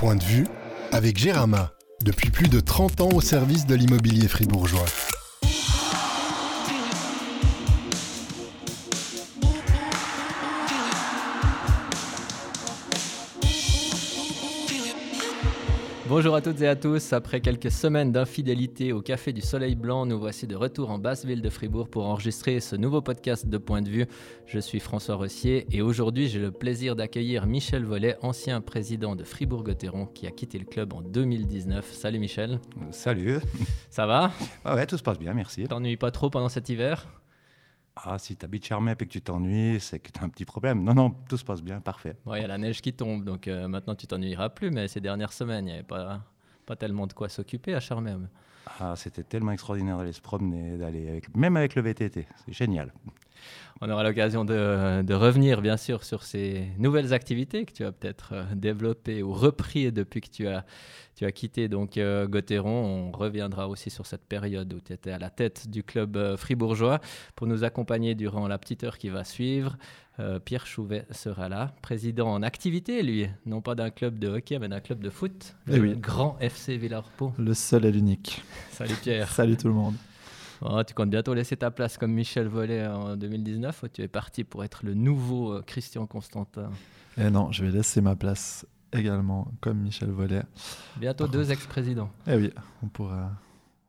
Point de vue avec Gérama, depuis plus de 30 ans au service de l'immobilier fribourgeois. Bonjour à toutes et à tous. Après quelques semaines d'infidélité au Café du Soleil Blanc, nous voici de retour en basse ville de Fribourg pour enregistrer ce nouveau podcast de Point de vue. Je suis François Rossier et aujourd'hui j'ai le plaisir d'accueillir Michel Vollet, ancien président de Fribourg-Gotteron qui a quitté le club en 2019. Salut Michel. Salut. Ça va? Ah Ouais, tout se passe bien, merci. T'ennuies pas trop pendant cet hiver? Ah, si tu habites Charmep et que tu t'ennuies, c'est que tu as un petit problème. Non, non, tout se passe bien, parfait. Il y a la neige qui tombe, donc euh, maintenant tu t'ennuieras plus, mais ces dernières semaines, il n'y avait pas, pas tellement de quoi s'occuper à Charmem. Ah, c'était tellement extraordinaire d'aller se promener, d'aller avec, même avec le VTT. C'est génial. On aura l'occasion de, revenir, bien sûr, sur ces nouvelles activités que tu as peut-être euh, développées ou repris depuis que tu as, tu as quitté donc euh, On reviendra aussi sur cette période où tu étais à la tête du club euh, fribourgeois pour nous accompagner durant la petite heure qui va suivre. Pierre Chouvet sera là, président en activité, lui, non pas d'un club de hockey, mais d'un club de foot, eh le grand FC Villarpo. Le seul et l'unique. Salut Pierre. Salut tout le monde. Oh, tu comptes bientôt laisser ta place comme Michel Vollet en 2019 ou tu es parti pour être le nouveau euh, Christian Constantin? Eh non, je vais laisser ma place également comme Michel Vollet. Bientôt deux ex-présidents. Eh oui, on pourra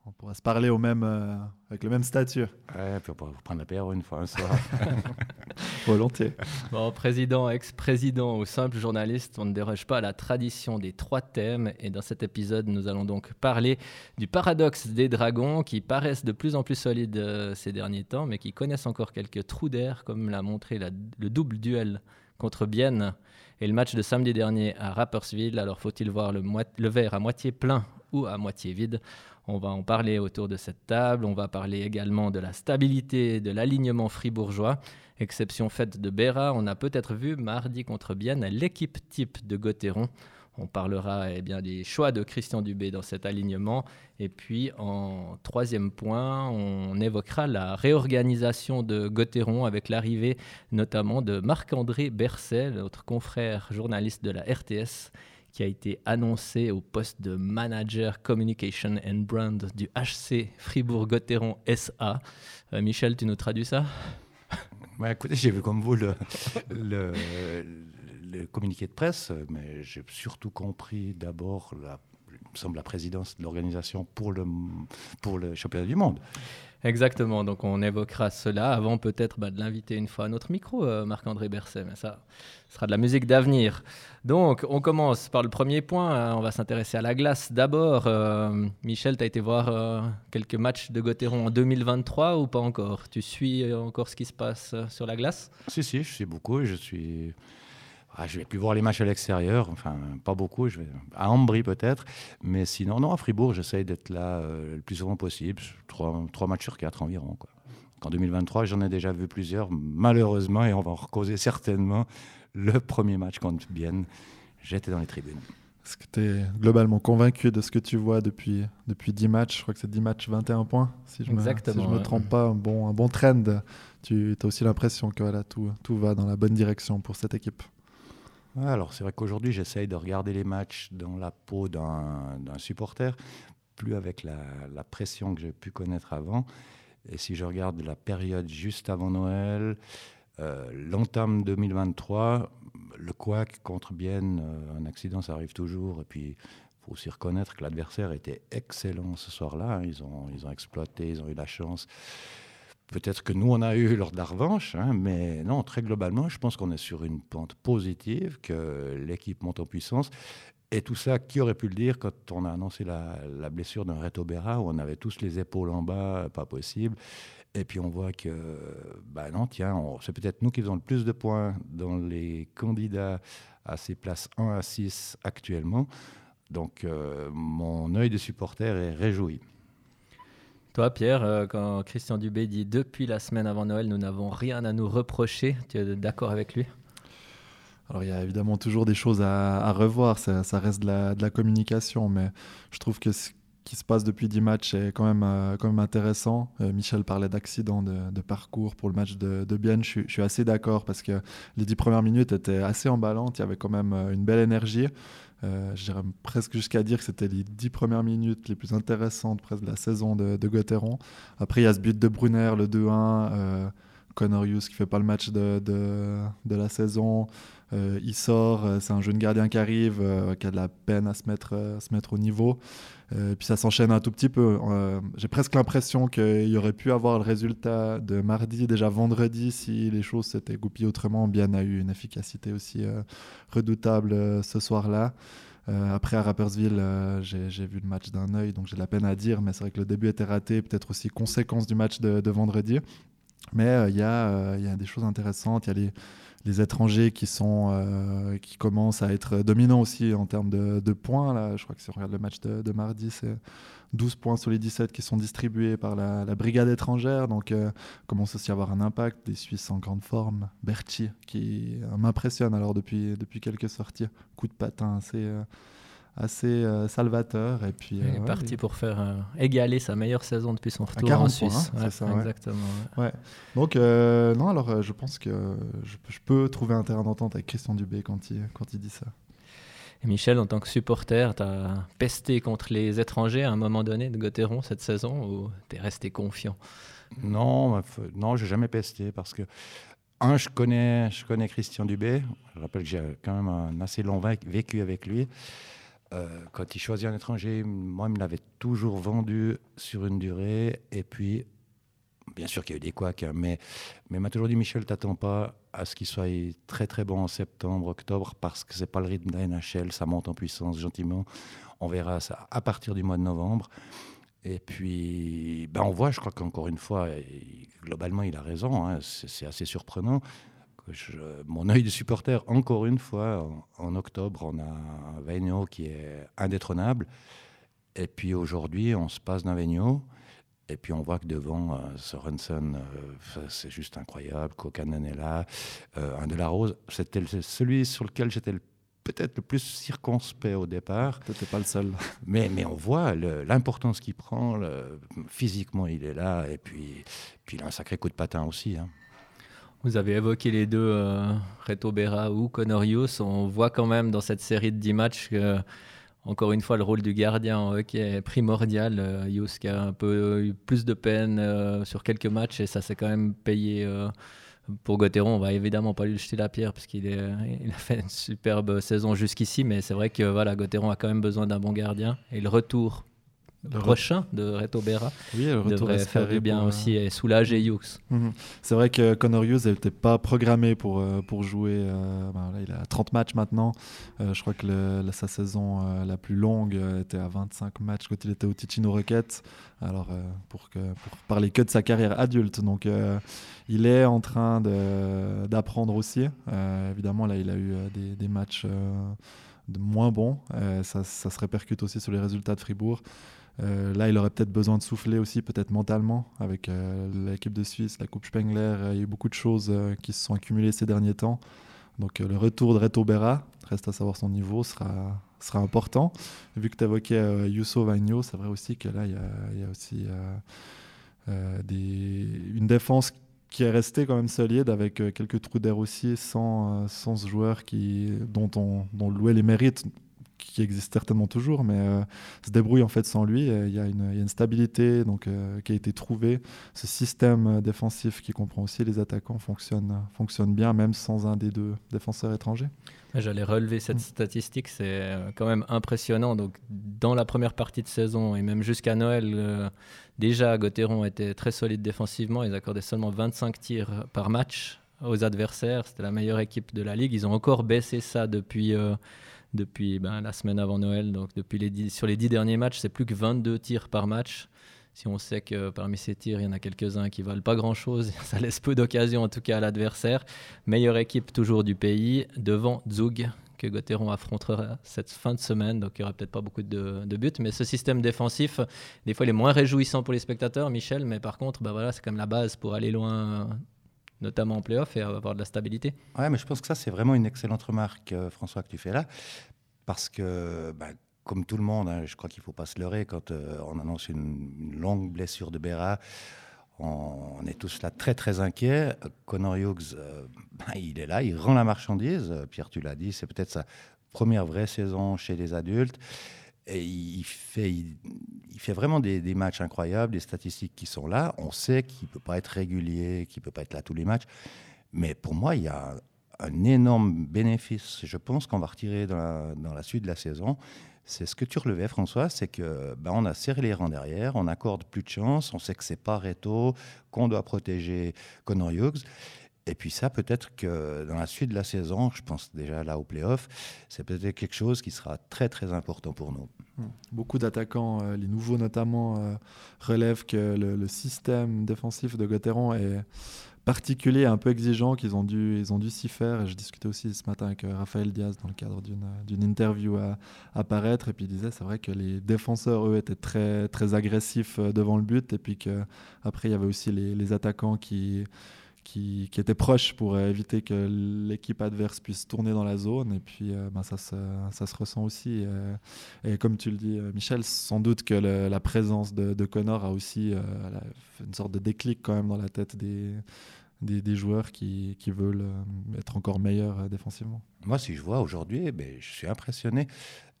on pourra se parler au même, euh, avec le même statut. Ouais, puis on pourra prendre l'apéro une fois un soir. Volontiers. Bon, président, ex-président ou simple journaliste, on ne déroge pas à la tradition des trois thèmes. Et dans cet épisode, nous allons donc parler du paradoxe des dragons qui paraissent de plus en plus solides euh, ces derniers temps, mais qui connaissent encore quelques trous d'air, comme l'a montré le double duel contre Bienne et le match de samedi dernier à Rapperswil. Alors faut-il voir le, le verre à moitié plein ou à moitié vide? On va en parler autour de cette table. On va parler également de la stabilité de l'alignement fribourgeois. Exception faite de Béra, on a peut-être vu mardi contre Bienne l'équipe type de Gauthieron. On parlera eh bien, des choix de Christian Dubé dans cet alignement. Et puis, en troisième point, on évoquera la réorganisation de Gauthieron avec l'arrivée notamment de Marc-André Berset, notre confrère journaliste de la RTS, qui a été annoncé au poste de Manager Communication and Brand du HC Fribourg-Gotteron SA. Euh, Michel, tu nous traduis ça? Bah, Écoutez, j'ai vu comme vous le, communiqué de presse, mais j'ai surtout compris d'abord la, me semble, la présidence de l'organisation pour le, pour le championnat du monde. Exactement, donc on évoquera cela avant peut-être bah, de l'inviter une fois à notre micro, euh, Marc-André Berset, mais ça sera de la musique d'avenir. Donc on commence par le premier point, hein. on va s'intéresser à la glace. D'abord, euh, Michel, tu as été voir euh, quelques matchs de Gauthieron en 2023 ou pas encore? Tu suis encore ce qui se passe sur la glace? Si, si, je suis beaucoup, je suis ah, je vais plus voir les matchs à l'extérieur, enfin pas beaucoup, je vais à Ambry peut-être, mais sinon non à Fribourg j'essaye d'être là euh, le plus souvent possible, trois, trois, matchs sur quatre environ. Quoi. En 2023 j'en ai déjà vu plusieurs malheureusement et on va en recauser certainement. Le premier match contre Bienne, j'étais dans les tribunes. Est-ce que tu es globalement convaincu de ce que tu vois depuis, depuis 10 matchs? Je crois que c'est 10 matchs, 21 points, si je ne me, si me trompe pas. Un bon, un bon trend. Tu as aussi l'impression que voilà, tout, tout va dans la bonne direction pour cette équipe alors c'est vrai qu'aujourd'hui j'essaye de regarder les matchs dans la peau d'un supporter, plus avec la, pression que j'ai pu connaître avant. Et si je regarde la période juste avant Noël, euh, l'entame 2023, le couac contre Bienne, euh, un accident ça arrive toujours. Et puis il faut aussi reconnaître que l'adversaire était excellent ce soir-là. Hein. Ils, ont, ils ont exploité, ils ont eu la chance. Peut-être que nous, on a eu lors de la revanche, hein, mais non, très globalement, je pense qu'on est sur une pente positive, que l'équipe monte en puissance. Et tout ça, qui aurait pu le dire quand on a annoncé la, blessure d'un Reto Berra, où on avait tous les épaules en bas, pas possible. Et puis on voit que, bah non, tiens, c'est peut-être nous qui faisons le plus de points dans les candidats à ces places 1 à 6 actuellement. Donc euh, mon œil de supporter est réjoui. Toi, Pierre, euh, quand Christian Dubé dit depuis la semaine avant Noël, nous n'avons rien à nous reprocher, tu es d'accord avec lui? Alors il y a évidemment toujours des choses à, revoir, ça, reste de la, communication, mais je trouve que ce qui se passe depuis 10 matchs est quand même, euh, intéressant. Euh, Michel parlait d'accident de, parcours pour le match de, de Bienne, je, suis assez d'accord parce que les 10 premières minutes étaient assez emballantes, il y avait quand même une belle énergie. Euh, J'irais presque jusqu'à dire que c'était les dix premières minutes les plus intéressantes presque de la saison de, de Gauthieron. Après, il y a ce but de Brunner, le 2-1. Euh, Connor Hughes qui fait pas le match de, de, de la saison. Euh, il sort, euh, c'est un jeune gardien qui arrive, euh, qui a de la peine à se mettre, se mettre au niveau. puis ça s'enchaîne un tout petit peu. J'ai presque l'impression qu'il aurait pu avoir le résultat de mardi, déjà vendredi, si les choses s'étaient goupillées autrement. Bien a eu une efficacité aussi redoutable ce soir-là. après, à Rappersville, j'ai vu le match d'un œil, donc j'ai de la peine à dire, mais c'est vrai que le début était raté, peut-être aussi conséquence du match de, vendredi. Mais il y, y, a des choses intéressantes. Il y a les, les étrangers qui, sont, euh, qui commencent à être dominants aussi en termes de, points. Là. Je crois que si on regarde le match de, mardi, c'est 12 points sur les 17 qui sont distribués par la, brigade étrangère. Donc, euh, commence aussi à avoir un impact. Des Suisses en grande forme. Berti, qui m'impressionne alors depuis, depuis quelques sorties. Coup de patin assez assez euh, salvateur. Et puis, il est euh, parti pour faire euh, égaler sa meilleure saison depuis son retour en Suisse. Points, hein, ça, exactement. Ouais. Donc, non, alors je pense que je, je, peux trouver un terrain d'entente avec Christian Dubé quand il, quand il dit ça. Et Michel, en tant que supporter, tu as pesté contre les étrangers à un moment donné de Gauthieron cette saison ou tu es resté confiant? Non, non j'ai jamais pesté parce que un, je connais, je connais Christian Dubé. Je rappelle que j'ai quand même un assez long vécu avec lui. Euh, quand il choisit un étranger, moi, il me l'avait toujours vendu sur une durée. Et puis, bien sûr qu'il y a eu des couacs, hein, mais, mais il m'a toujours dit Michel, t'attends pas à ce qu'il soit très très bon en septembre, octobre, parce que c'est pas le rythme de la NHL, ça monte en puissance gentiment. On verra ça à partir du mois de novembre. Et puis, ben on voit, je crois qu'encore une fois, globalement, il a raison. Hein, c'est assez surprenant je, mon œil de supporter, encore une fois, en, en octobre, on a Vigno qui est indétrônable. Et puis aujourd'hui, on se passe d'un Vigno. Et puis on voit que devant, euh, Sorensen, euh, c'est juste incroyable. Kokanen est là. Euh, un de la Rose, c'était celui sur lequel j'étais peut-être le plus circonspect au départ. T'étais pas le seul. Mais, mais on voit l'importance qu'il prend. Le, physiquement, il est là. Et puis, puis il a un sacré coup de patin aussi. Hein. Vous avez évoqué les deux, euh, Reto Berra ou Conorius. On voit quand même dans cette série de 10 matchs encore une fois, le rôle du gardien en hockey est primordial. Euh, Yus qui a un peu eu plus de peine euh, sur quelques matchs et ça s'est quand même payé. Euh, pour Gauthieron, on va évidemment pas lui jeter la pierre parce qu'il il a fait une superbe saison jusqu'ici, mais c'est vrai que voilà, Gauthieron a quand même besoin d'un bon gardien. Et le retour le prochain de Reto Berra oui, le devrait faire du bien aussi et soulager Hughes. Mm -hmm. C'est vrai que Connor Hughes n'était pas programmé pour, euh, pour jouer. Euh, ben là, il a 30 matchs maintenant. Euh, je crois que le, la, sa saison euh, la plus longue euh, était à 25 matchs quand il était au Ticino Rockets. Alors, euh, pour, que, pour parler que de sa carrière adulte. Donc, il est en train d'apprendre aussi. évidemment, là, il a eu des, des matchs de moins bons. Ça, ça se répercute aussi sur les résultats de Fribourg. Euh, là, il aurait peut-être besoin de souffler aussi, peut-être mentalement, avec euh, l'équipe de Suisse, la Coupe Spengler. Euh, il y a eu beaucoup de choses euh, qui se sont accumulées ces derniers temps. Donc le retour de Reto Berra, reste à savoir son niveau, sera, sera important. Vu que tu évoquais Yusso Vagno, c'est vrai aussi que là, il y a, aussi une défense qui est restée quand même solide avec quelques trous d'air aussi, sans, sans ce joueur qui, dont on dont louait les mérites qui existe certainement toujours, mais euh, se débrouille en fait sans lui. Il y, y, a une stabilité donc, euh, qui a été trouvée. Ce système défensif qui comprend aussi les attaquants fonctionne, fonctionne bien, même sans un des deux défenseurs étrangers. J'allais relever cette mmh. statistique, c'est euh, quand même impressionnant. Donc, dans la première partie de saison et même jusqu'à Noël, euh, déjà, Gauthieron était très solide défensivement. Ils accordaient seulement 25 tirs par match aux adversaires. C'était la meilleure équipe de la ligue. Ils ont encore baissé ça depuis. Euh, depuis ben, la semaine avant Noël. Donc depuis les dix, sur les 10 derniers matchs, c'est plus que 22 tirs par match. Si on sait que parmi ces tirs, il y en a quelques-uns qui valent pas grand-chose, ça laisse peu d'occasion en tout cas à l'adversaire. Meilleure équipe toujours du pays, devant Zug, que Gauthieron affrontera cette fin de semaine. Donc il n'y aura peut-être pas beaucoup de, buts. Mais ce système défensif, des fois, il est moins réjouissant pour les spectateurs, Michel. Mais par contre, ben voilà, c'est quand même la base pour aller loin notamment en playoff, et avoir de la stabilité. Ouais, mais je pense que ça, c'est vraiment une excellente remarque, euh, François, que tu fais là, parce que, bah, comme tout le monde, hein, je crois qu'il ne faut pas se leurrer quand euh, on annonce une, longue blessure de Béra. On, on, est tous là très très inquiets. Connor Hughes, euh, bah, il est là, il rend la marchandise. Pierre, tu l'as dit, c'est peut-être sa première vraie saison chez les adultes. Et il fait, vraiment des, matchs incroyables, des statistiques qui sont là. On sait qu'il ne peut pas être régulier, qu'il ne peut pas être là tous les matchs. Mais pour moi, il y a un énorme bénéfice, je pense, qu'on va retirer dans la, dans la, suite de la saison. C'est ce que tu relevais, François, c'est que ben, on a serré les rangs derrière, on accorde plus de chance, on sait que c'est pas Reto, qu'on doit protéger Connor Hughes. Et puis ça, peut-être que dans la suite de la saison, je pense déjà là au playoff, c'est peut-être quelque chose qui sera très très important pour nous. Mmh. Beaucoup d'attaquants, euh, les nouveaux notamment, euh, relèvent que le, système défensif de Gauthieron est particulier, un peu exigeant, qu'ils ont dû, ils ont dû s'y faire. Et je discutais aussi ce matin avec euh, Raphaël Diaz dans le cadre d'une interview à, apparaître Et puis il disait, c'est vrai que les défenseurs, eux, étaient très, très agressifs devant le but. Et puis qu'après, il y avait aussi les attaquants qui, qui, qui, étaient proches pour euh, éviter que l'équipe adverse puisse tourner dans la zone. Et puis, ben, ça, se, ça se ressent aussi. et comme tu le dis, Michel, sans doute que la présence de, Connor a aussi une sorte de déclic quand même dans la tête des, des, joueurs qui, qui, veulent euh, être encore meilleurs euh, défensivement. Moi, si je vois aujourd'hui, eh ben, je suis impressionné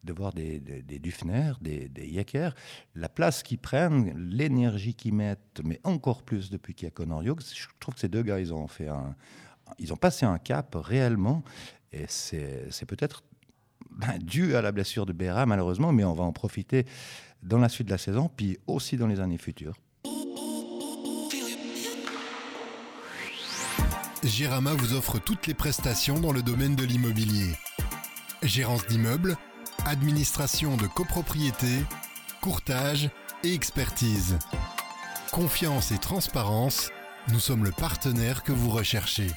de voir des, Dufner, des, des Yecker, la place qu'ils prennent, l'énergie qu'ils mettent, mais encore plus depuis qu'il y a Hughes. Je trouve que ces deux gars, ils ont, fait un, ils ont passé un cap réellement, et c'est peut-être ben, dû à la blessure de Béra, malheureusement, mais on va en profiter dans la suite de la saison, puis aussi dans les années futures. Gérama vous offre toutes les prestations dans le domaine de l'immobilier. Gérance d'immeubles, administration de copropriété, courtage et expertise. Confiance et transparence, nous sommes le partenaire que vous recherchez.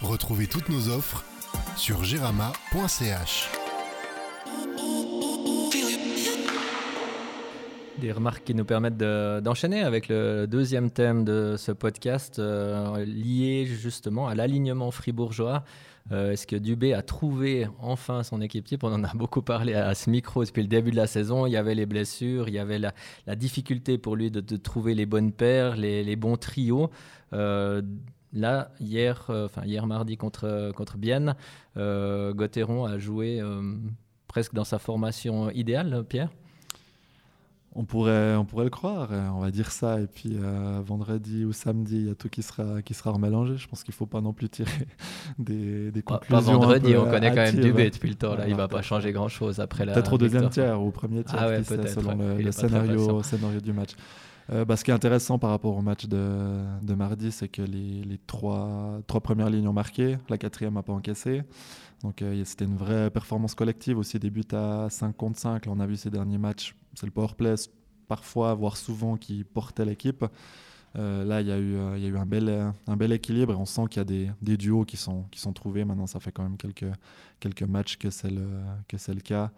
Retrouvez toutes nos offres sur gerama.ch. Des remarques qui nous permettent d'enchaîner avec le deuxième thème de ce podcast, euh, lié justement à l'alignement fribourgeois. Euh, est-ce que Dubé a trouvé enfin son équipe type On en a beaucoup parlé à, ce micro depuis le début de la saison. Il y avait les blessures, il y avait la, difficulté pour lui de, trouver les bonnes paires, les, bons trios. Euh, là, hier, enfin hier mardi contre, contre Bienne, Gauthieron a joué presque dans sa formation idéale, Pierre? On pourrait, on pourrait le croire, hein, on va dire ça. Et puis euh, vendredi ou samedi, il y a tout qui sera, qui sera remélangé. Je pense qu'il ne faut pas non plus tirer des, des conclusions. Pas, vendredi, on connaît quand même Dubé depuis le temps. Là. il ne va pas changer grand-chose après la. Peut-être au deuxième tiers ou au premier tiers, ah selon le, scénario, scénario du match. Euh, bah, ce qui est intéressant par rapport au match de, de mardi, c'est que les, les, trois, trois premières lignes ont marqué, la quatrième n'a pas encaissé. Donc euh, c'était une vraie performance collective aussi, des buts à 5 contre 5. Là, on a vu ces derniers matchs, c'est le powerplay parfois, voire souvent, qui portait l'équipe. Euh, là, il y, a eu, il y a eu un bel, équilibre et on sent qu'il y a des, duos qui sont, trouvés. Maintenant, ça fait quand même quelques, matchs que c'est le, cas.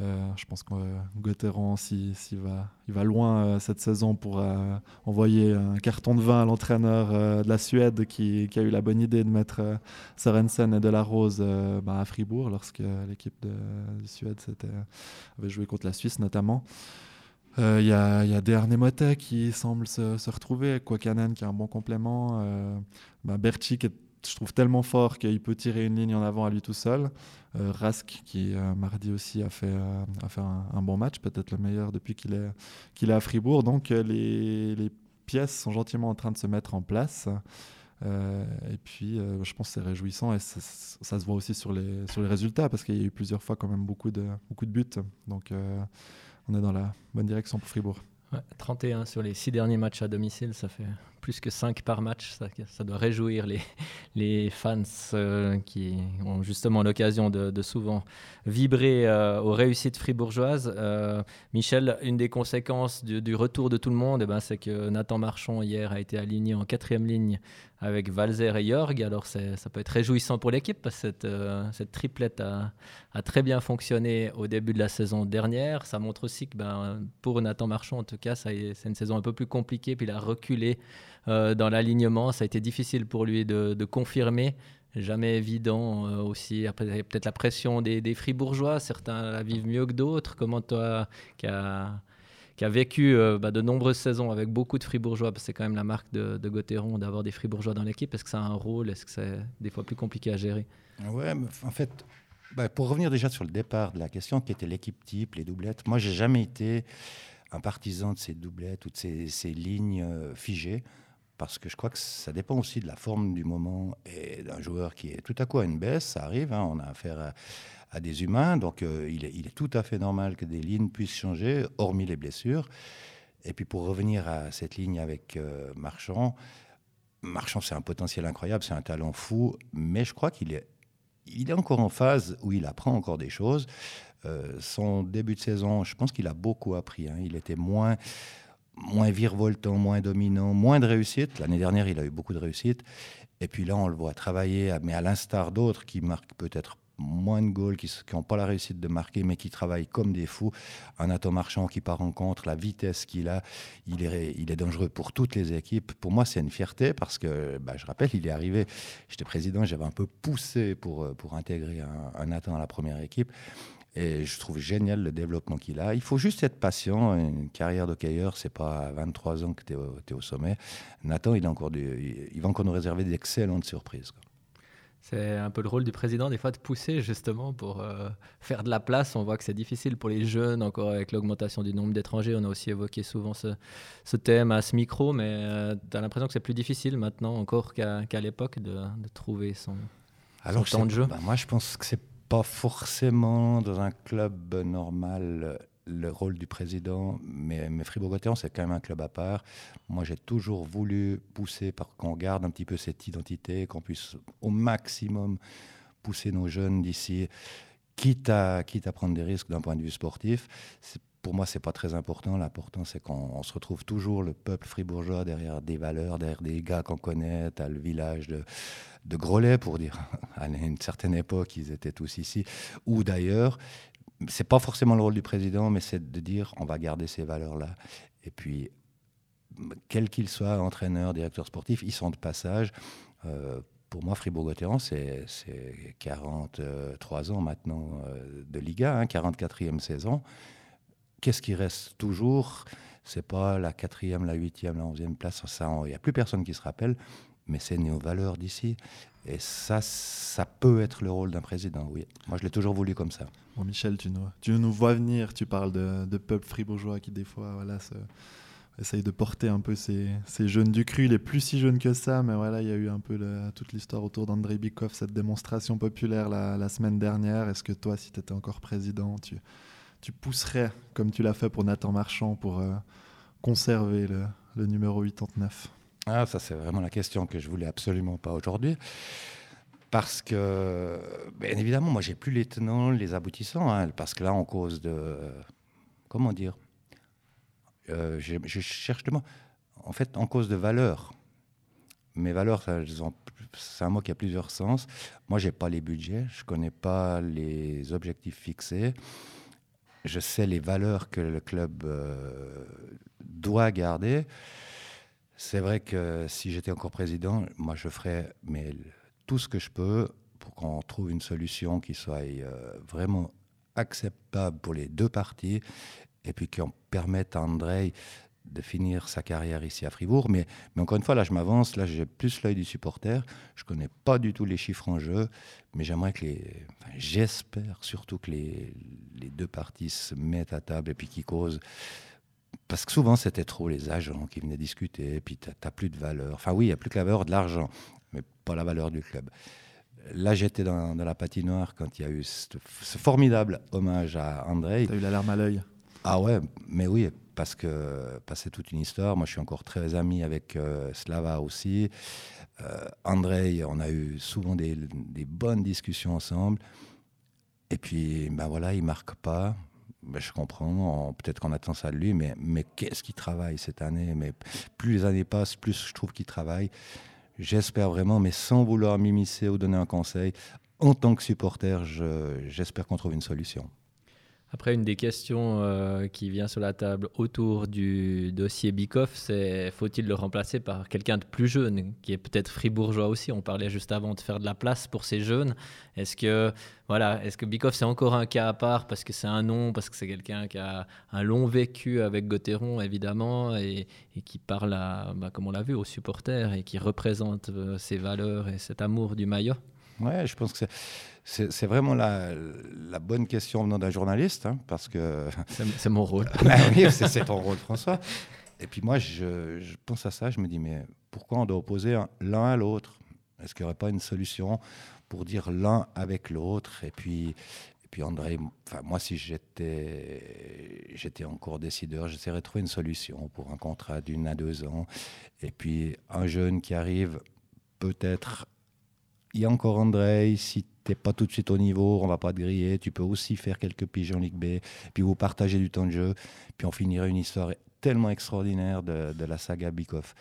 Euh, je pense que Gauthieron, s'il va, loin euh, cette saison pour euh, envoyer un carton de vin à l'entraîneur de la Suède qui, a eu la bonne idée de mettre Sorensen et De La Rose bah, à Fribourg lorsque l'équipe de, Suède avait joué contre la Suisse notamment. Il y, a, y a Der qui semble se, se retrouver, Kwakanen qui a un bon complément, euh, bah, Berchi qui est je trouve tellement fort qu'il peut tirer une ligne en avant à lui tout seul. Euh, Rask, qui euh, mardi aussi a fait, euh, a fait un, bon match, peut-être le meilleur depuis qu'il est, qu'il est à Fribourg. Donc les, les, pièces sont gentiment en train de se mettre en place. et puis, je pense que c'est réjouissant et ça, ça, se voit aussi sur les, sur les résultats parce qu'il y a eu plusieurs fois quand même beaucoup de, beaucoup de buts. Donc, on est dans la bonne direction pour Fribourg. 31 sur les six derniers matchs à domicile, ça fait plus que 5 par match. Ça, doit réjouir les, les fans euh, qui ont justement l'occasion de, souvent vibrer euh, aux réussites fribourgeoises. Euh, Michel, une des conséquences du, retour de tout le monde, eh ben, c'est que Nathan Marchand hier a été aligné en quatrième ligne avec Valzer et Jorg. Alors ça peut être réjouissant pour l'équipe parce que cette, cette triplette a, a, très bien fonctionné au début de la saison dernière. Ça montre aussi que ben, pour Nathan Marchand, en tout cas, c'est une saison un peu plus compliquée. Puis il a reculé euh, dans l'alignement. Ça a été difficile pour lui de, confirmer. Jamais évident euh, aussi. Après, peut-être la pression des, Fribourgeois. Certains la vivent mieux que d'autres. Comment toi, qui a, a vécu euh, bah, de nombreuses saisons avec beaucoup de Fribourgeois, parce que c'est quand même la marque de, de d'avoir des Fribourgeois dans l'équipe. Est-ce que ça a un rôle? Est-ce que c'est des fois plus compliqué à gérer? Ouais, en fait, bah, Pour revenir déjà sur le départ de la question, qui était l'équipe type, les doublettes, moi, j'ai jamais été un partisan de ces doublettes ou de ces, lignes figées parce que je crois que ça dépend aussi de la forme du moment et d'un joueur qui est tout à coup à une baisse. Ça arrive, hein, on a affaire à, des humains, donc euh, il, est, tout à fait normal que des lignes puissent changer, hormis les blessures. Et puis pour revenir à cette ligne avec euh, Marchand, Marchand c'est un potentiel incroyable, c'est un talent fou, mais je crois qu'il est, il est encore en phase où il apprend encore des choses. Euh, son début de saison, je pense qu'il a beaucoup appris. Hein. Il était moins moins virevoltant, moins dominant, moins de réussite. L'année dernière, il a eu beaucoup de réussite. Et puis là, on le voit travailler, mais à l'instar d'autres qui marquent peut-être moins de goals, qui n'ont pas la réussite de marquer, mais qui travaillent comme des fous. Un Atto Marchand qui part en contre, la vitesse qu'il a, il est, il est dangereux pour toutes les équipes. Pour moi, c'est une fierté parce que, bah, je rappelle, il est arrivé, j'étais président, j'avais un peu poussé pour, pour intégrer un, un Nathan à la première équipe. Et je trouve génial le développement qu'il a. Il faut juste être patient. Une carrière d'hockeyeur, c'est pas à 23 ans que tu es, au sommet. Nathan, il, a encore il va encore nous réserver d'excellentes surprises. C'est un peu le rôle du président, des fois, de pousser justement pour euh, faire de la place. On voit que c'est difficile pour les jeunes, encore avec l'augmentation du nombre d'étrangers. On a aussi évoqué souvent ce, ce thème à ce micro, mais euh, tu as l'impression que c'est plus difficile maintenant encore qu'à l'époque de, de, trouver son, Alors, temps de jeu. Bah, moi, je pense que c'est pas forcément dans un club normal le rôle du président, mais, mais Fribourg-Gotteron, c'est quand même un club à part. Moi, j'ai toujours voulu pousser pour qu'on garde un petit peu cette identité, qu'on puisse au maximum pousser nos jeunes d'ici, quitte à, quitte à prendre des risques d'un point de vue sportif. Pour moi, c'est pas très important. L'important, c'est qu'on se retrouve toujours le peuple fribourgeois derrière des valeurs, derrière des gars qu'on connaît, à le village de, de pour dire, à une certaine époque, ils étaient tous ici, ou d'ailleurs. C'est pas forcément le rôle du président, mais c'est de dire on va garder ces valeurs-là. Et puis, quel qu'il soit, entraîneur, directeur sportif, ils sont de passage. Euh, pour moi, Fribourg-Gotteron, c'est 43 ans maintenant euh, de Liga, hein, 44e saison. Qu'est-ce qui reste toujours? C'est pas la quatrième, la huitième, la onzième place. Il n'y a plus personne qui se rappelle mais c'est nos valeurs d'ici. Et ça, ça peut être le rôle d'un président, oui. Moi, je l'ai toujours voulu comme ça. Bon, Michel, tu nous, tu nous vois venir, tu parles de, de peuple fribourgeois qui, des fois, voilà, essaye de porter un peu ces, ces, jeunes du cru. Il est plus si jeune que ça, mais voilà, il y a eu un peu toute l'histoire autour d'André Bikov, cette démonstration populaire la, la semaine dernière. Est-ce que toi, si tu étais encore président, tu, tu pousserais, comme tu l'as fait pour Nathan Marchand, pour euh, conserver le, numéro 89 ah, ça, c'est vraiment la question que je voulais absolument pas aujourd'hui. Parce que, bien évidemment, moi, j'ai plus les tenants, les aboutissants. Hein, parce que là, on cause de. comment dire euh, je, cherche le mot. En fait, en cause de valeurs. Mes valeurs, c'est un mot qui a plusieurs sens. Moi, j'ai pas les budgets, je connais pas les objectifs fixés. Je sais les valeurs que le club euh, doit garder. C'est vrai que si j'étais encore président, moi je ferais tout ce que je peux pour qu'on trouve une solution qui soit euh, vraiment acceptable pour les deux parties et puis qu'on permette à André de finir sa carrière ici à Fribourg. Mais, mais encore une fois, là, je m'avance. Là, j'ai plus l'œil du supporter. Je connais pas du tout les chiffres en jeu, mais j'aimerais que les. J'espère surtout que les, les deux parties se mettent à table et puis qu'ils causent parce que souvent, c'était trop les agents qui venaient discuter, et puis tu n'as plus de valeur. Enfin, oui, il n'y a plus que la valeur de l'argent, mais pas la valeur du club. Là, j'étais dans, la patinoire quand il y a eu ce, formidable hommage à André. Tu as eu la larme à l'œil Ah ouais, mais oui, parce que c'est toute une histoire. Moi, je suis encore très ami avec euh, Slava aussi. Euh, André, on a eu souvent des, bonnes discussions ensemble. Et puis, ben voilà, il marque pas. Ben, je comprends, peut-être qu'on attend ça de lui, mais, mais qu'est-ce qu'il travaille cette année? Mais Plus les années passent, plus je trouve qu'il travaille. J'espère vraiment, mais sans vouloir m'immiscer ou donner un conseil, en tant que supporter, j'espère qu'on trouve une solution. Après, une des questions euh, qui vient sur la table autour du dossier Bikoff, c'est faut-il le remplacer par quelqu'un de plus jeune, qui est peut-être fribourgeois aussi? On parlait juste avant de faire de la place pour ces jeunes. Est-ce que, voilà, est-ce que Bikoff, c'est encore un cas à part parce que c'est un nom, parce que c'est quelqu'un qui a un long vécu avec Gauthieron, évidemment, et, qui parle, bah, comme on l'a vu, aux supporters et qui représente euh, ses valeurs et cet amour du maillot Ouais, je pense que c'est vraiment la, la, bonne question venant d'un journaliste, hein, parce que... C'est mon rôle. Ben oui, c'est ton rôle, François. Et puis moi, je, je, pense à ça, je me dis, mais pourquoi on doit opposer l'un à l'autre? Est-ce qu'il n'y aurait pas une solution pour dire l'un avec l'autre? Et puis, et puis André, enfin, moi, si j'étais, j'étais encore décideur, j'essaierais de trouver une solution pour un contrat d'une à deux ans. Et puis, un jeune qui arrive, peut-être, il y a encore André, si tu n'es pas tout de suite au niveau, on va pas te griller. Tu peux aussi faire quelques pigeons Ligue B, puis vous partagez du temps de jeu, puis on finirait une histoire tellement extraordinaire de, de la saga Bikoff.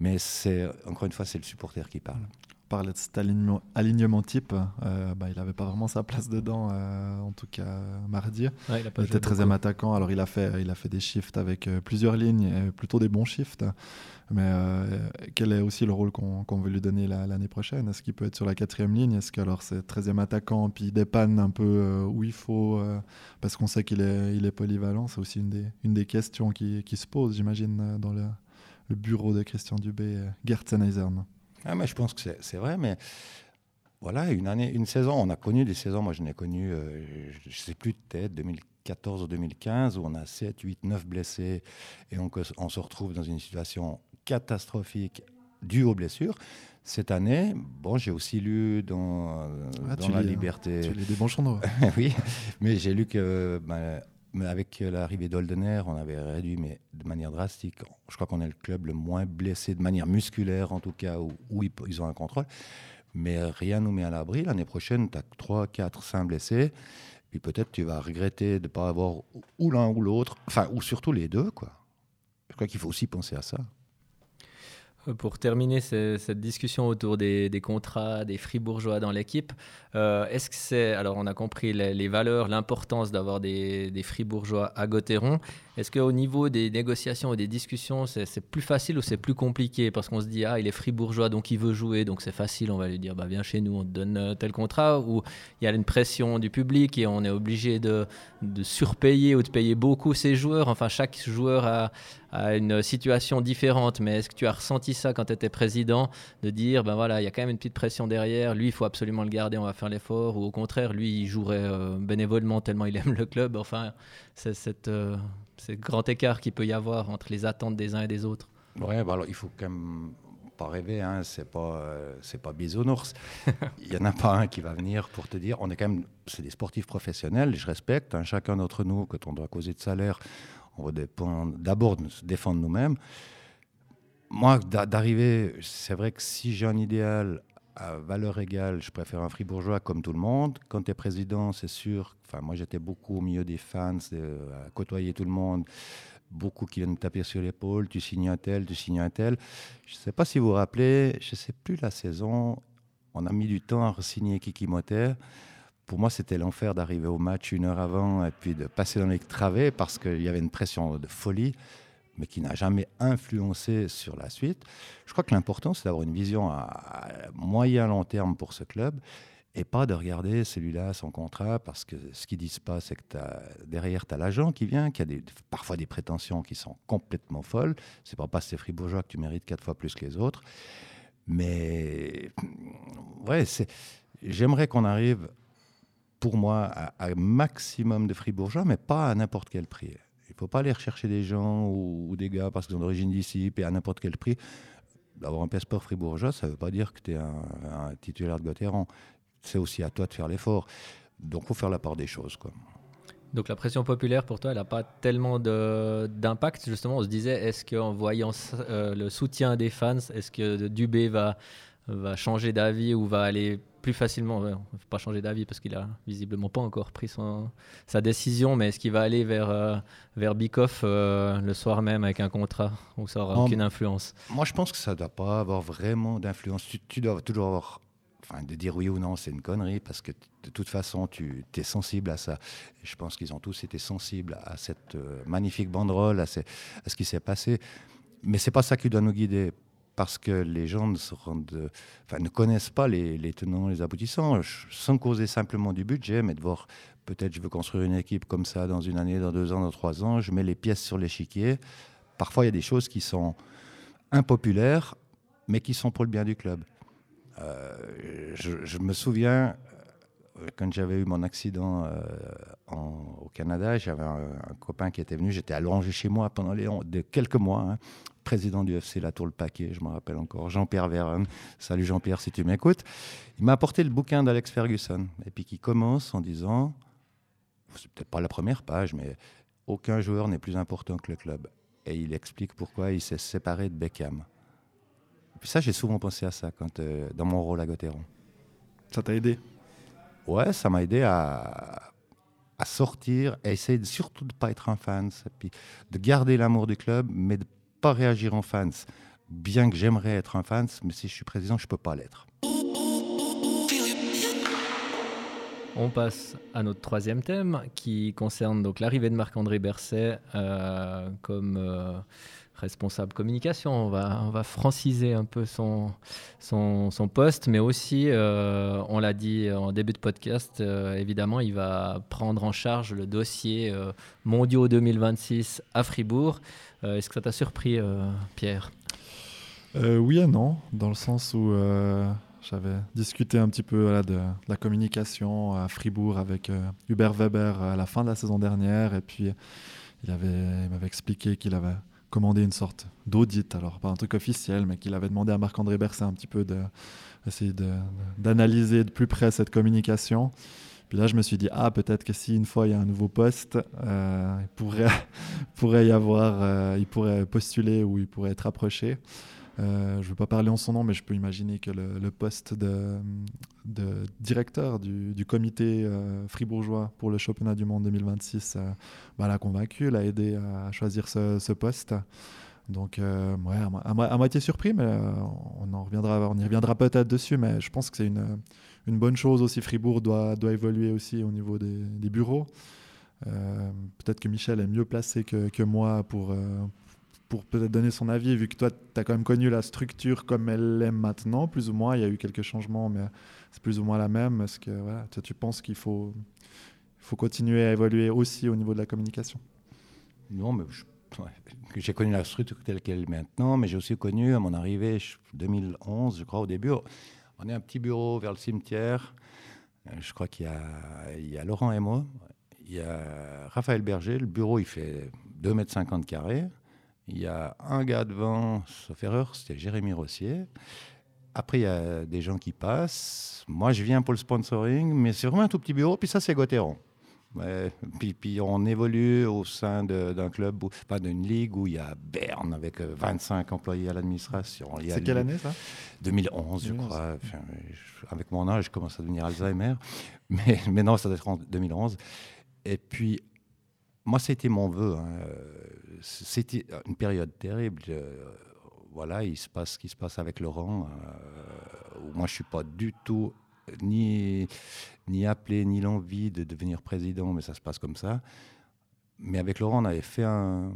Mais c'est encore une fois, c'est le supporter qui parle. On parlait de cet alignement, alignement type. Euh, bah, il n'avait pas vraiment sa place dedans, euh, en tout cas mardi. il, il était 13e attaquant. Alors il a fait, il a fait des shifts avec euh, plusieurs lignes, plutôt des bons shifts. Mais quel est aussi le rôle qu'on veut lui donner l'année prochaine? Est-ce qu'il peut être sur la quatrième ligne? Est-ce que alors c'est 13e attaquant, puis il dépanne un peu où il faut Parce qu'on sait qu'il est, polyvalent? C'est aussi une des, questions qui, qui se posent, j'imagine, dans le, bureau de Christian Dubé, Gert ah, mais je pense que c'est vrai, mais voilà, une année, une saison, on a connu des saisons, moi je n'ai connu, euh, je ne sais plus, peut-être 2014 ou 2015, où on a 7, 8, 9 blessés et on se retrouve dans une situation catastrophique due aux blessures. Cette année, bon, j'ai aussi lu dans, ah, dans La Liberté. Tu lis des bons journaux. oui, mais j'ai lu que ben, avec l'arrivée d'Oldener, on avait réduit, mais de manière drastique. Je crois qu'on est le club le moins blessé de manière musculaire, en tout cas, où, ils, ont un contrôle. Mais rien nous met à l'abri. L'année prochaine, tu as 3, 4, 5 blessés. Puis peut-être tu vas regretter de ne pas avoir ou l'un ou l'autre, enfin, ou surtout les deux. Quoi. Je crois qu'il faut aussi penser à ça. Pour terminer cette discussion autour des, contrats, des fribourgeois dans l'équipe, euh, est-ce que c'est. Alors, on a compris les, valeurs, l'importance d'avoir des, des, fribourgeois à Gauthieron. Est-ce qu'au niveau des négociations et des discussions, c'est plus facile ou c'est plus compliqué? Parce qu'on se dit, ah, il est fribourgeois, donc il veut jouer, donc c'est facile, on va lui dire, bah, viens chez nous, on te donne euh, tel contrat. Ou il y a une pression du public et on est obligé de, de surpayer ou de payer beaucoup ses joueurs. Enfin, chaque joueur a, a une situation différente. Mais est-ce que tu as ressenti ça quand tu étais président De dire, ben voilà, il y a quand même une petite pression derrière, lui, il faut absolument le garder, on va faire l'effort. Ou au contraire, lui, il jouerait euh, bénévolement tellement il aime le club. Enfin, c'est cette. Euh, c'est grand écart qu'il peut y avoir entre les attentes des uns et des autres. Oui, bah alors il faut quand même pas rêver, hein, c'est pas euh, c'est pas bisounours. Il y en a pas un qui va venir pour te dire, on est quand même, c'est des sportifs professionnels, je respecte, hein, chacun d'entre nous, quand on doit causer de salaire, on va d'abord se défendre nous-mêmes. Moi, d'arriver, c'est vrai que si j'ai un idéal à valeur égale, je préfère un fribourgeois comme tout le monde. Quand tu es président, c'est sûr. Enfin, moi, j'étais beaucoup au milieu des fans, à côtoyer tout le monde. Beaucoup qui viennent me taper sur l'épaule. Tu signes un tel, tu signes un tel. Je ne sais pas si vous vous rappelez, je ne sais plus la saison. On a mis du temps à signer Kiki Motter. Pour moi, c'était l'enfer d'arriver au match une heure avant et puis de passer dans les travées parce qu'il y avait une pression de folie mais qui n'a jamais influencé sur la suite. Je crois que l'important, c'est d'avoir une vision à, moyen long terme pour ce club et pas de regarder celui-là, son contrat, parce que ce qu'ils disent pas, c'est que derrière, tu as l'agent qui vient, qui a parfois des prétentions qui sont complètement folles. C'est pas parce que c'est fribourgeois que tu mérites quatre fois plus que les autres. Mais ouais, j'aimerais qu'on arrive, pour moi, un maximum de fribourgeois, mais pas à n'importe quel prix. Il ne faut pas aller rechercher des gens ou, des gars parce qu'ils ont d'origine d'ici, et à n'importe quel prix. D'avoir un passeport fribourgeois, ça ne veut pas dire que tu es un, titulaire de Gauthieron. C'est aussi à toi de faire l'effort. Donc, il faut faire la part des choses. Quoi. Donc la pression populaire pour toi, elle n'a pas tellement d'impact. Justement, on se disait, est-ce qu'en voyant euh, le soutien des fans, est-ce que Dubé va changer d'avis ou va aller plus facilement, on ne pas changer d'avis parce qu'il a visiblement pas encore pris son, sa décision, mais est-ce qu'il va aller vers, euh, vers Bikoff euh, le soir même avec un contrat où ça n'aura aucune influence? Moi, je pense que ça ne doit pas avoir vraiment d'influence. Tu, dois toujours avoir, enfin, de dire oui ou non, c'est une connerie parce que de toute façon, tu es sensible à ça. Et je pense qu'ils ont tous été sensibles à cette euh, magnifique banderole, à, à ce qui s'est passé. Mais c'est pas ça qui doit nous guider parce que les gens ne, se rendent, enfin, ne connaissent pas les, tenants, les aboutissants, sans causer simplement du budget, mais de voir peut-être je veux construire une équipe comme ça dans une année, dans deux ans, dans trois ans, je mets les pièces sur l'échiquier. Parfois, il y a des choses qui sont impopulaires, mais qui sont pour le bien du club. je, me souviens, quand j'avais eu mon accident au Canada, j'avais un, copain qui était venu, j'étais allongé chez moi pendant les, quelques mois, hein, président du FC La Tour le Paquet, je me rappelle encore, Jean-Pierre Verne. Salut Jean-Pierre si tu m'écoutes. Il m'a apporté le bouquin d'Alex Ferguson, et puis qui commence en disant, c'est peut-être pas la première page, mais aucun joueur n'est plus important que le club. Et il explique pourquoi il s'est séparé de Beckham. puis ça, j'ai souvent pensé à ça quand, euh, dans mon rôle à Gauthieron. Ça t'a aidé? Ouais, ça m'a aidé à, à sortir, et essayer de, surtout de ne pas être un fan, puis de garder l'amour du club, mais de ne pas réagir en fans. Bien que j'aimerais être un fan, mais si je suis président, je peux pas l'être. On passe à notre troisième thème qui concerne donc l'arrivée de Marc-André Berset euh, comme euh, responsable communication. On va, on va franciser un peu son, son, son poste, mais aussi, euh, on l'a dit en début de podcast, évidemment, il va prendre en charge le dossier mondiaux 2026 à Fribourg. Est-ce que ça t'a surpris, Pierre? Oui et non, dans le sens où j'avais discuté un petit peu de, la communication à Fribourg avec euh, Hubert Weber à la fin de la saison dernière. Et puis, il, avait, m'avait expliqué qu'il avait commandé une sorte d'audit, alors pas un truc officiel, mais qu'il avait demandé à Marc-André Berset un petit peu d'essayer de, d'analyser de plus près cette communication. Puis là, je me suis dit, ah, peut-être que si une fois il y a un nouveau poste, euh, pourrait, pourrait y avoir, euh, il pourrait postuler ou il pourrait être approché. Euh, je ne veux pas parler en son nom, mais je peux imaginer que le, poste de, directeur du, comité euh, fribourgeois pour le championnat du monde 2026 euh, bah, l'a convaincu, l'a aidé à choisir ce, poste. Donc, à, moitié surpris, mais on, en reviendra, on y reviendra peut-être dessus, mais je pense que c'est une, bonne chose aussi. Fribourg doit, évoluer aussi au niveau des, bureaux. peut-être que Michel est mieux placé que moi pour, pour peut-être donner son avis, vu que toi, tu as quand même connu la structure comme elle est maintenant, plus ou moins. Il y a eu quelques changements, mais c'est plus ou moins la même. Est-ce que tu penses qu'il faut, faut continuer à évoluer aussi au niveau de la communication Non, mais j'ai connu la structure telle qu'elle est maintenant, mais j'ai aussi connu à mon arrivée, 2011, je crois, au début, on est un petit bureau vers le cimetière. Euh, je crois qu'il y y a Laurent et moi. Il y a Raphaël Berger. Le bureau, il fait 2,50 m carrés. Il y a un gars devant, sauf erreur, c'était Jérémy Rossier. Après, il y a des gens qui passent. Moi, je viens pour le sponsoring, mais c'est vraiment un tout petit bureau. Puis ça, c'est Gauthieron. puis, puis, on évolue au sein d'un club, pas d'une ligue où il y a Berne avec 25 euh, employés à l'administration. C'est quelle année ça? 2011, je crois. avec mon âge, je commence à devenir Alzheimer. Mais, mais non, ça doit être en 2011. Et puis, moi, c'était mon vœu. Hein. C'était une période terrible. voilà, il se passe ce qui se passe avec Laurent. Euh, moi, je suis pas du tout ni, ni appelé, ni l'envie de devenir président, mais ça se passe comme ça. Mais avec Laurent, on avait fait un,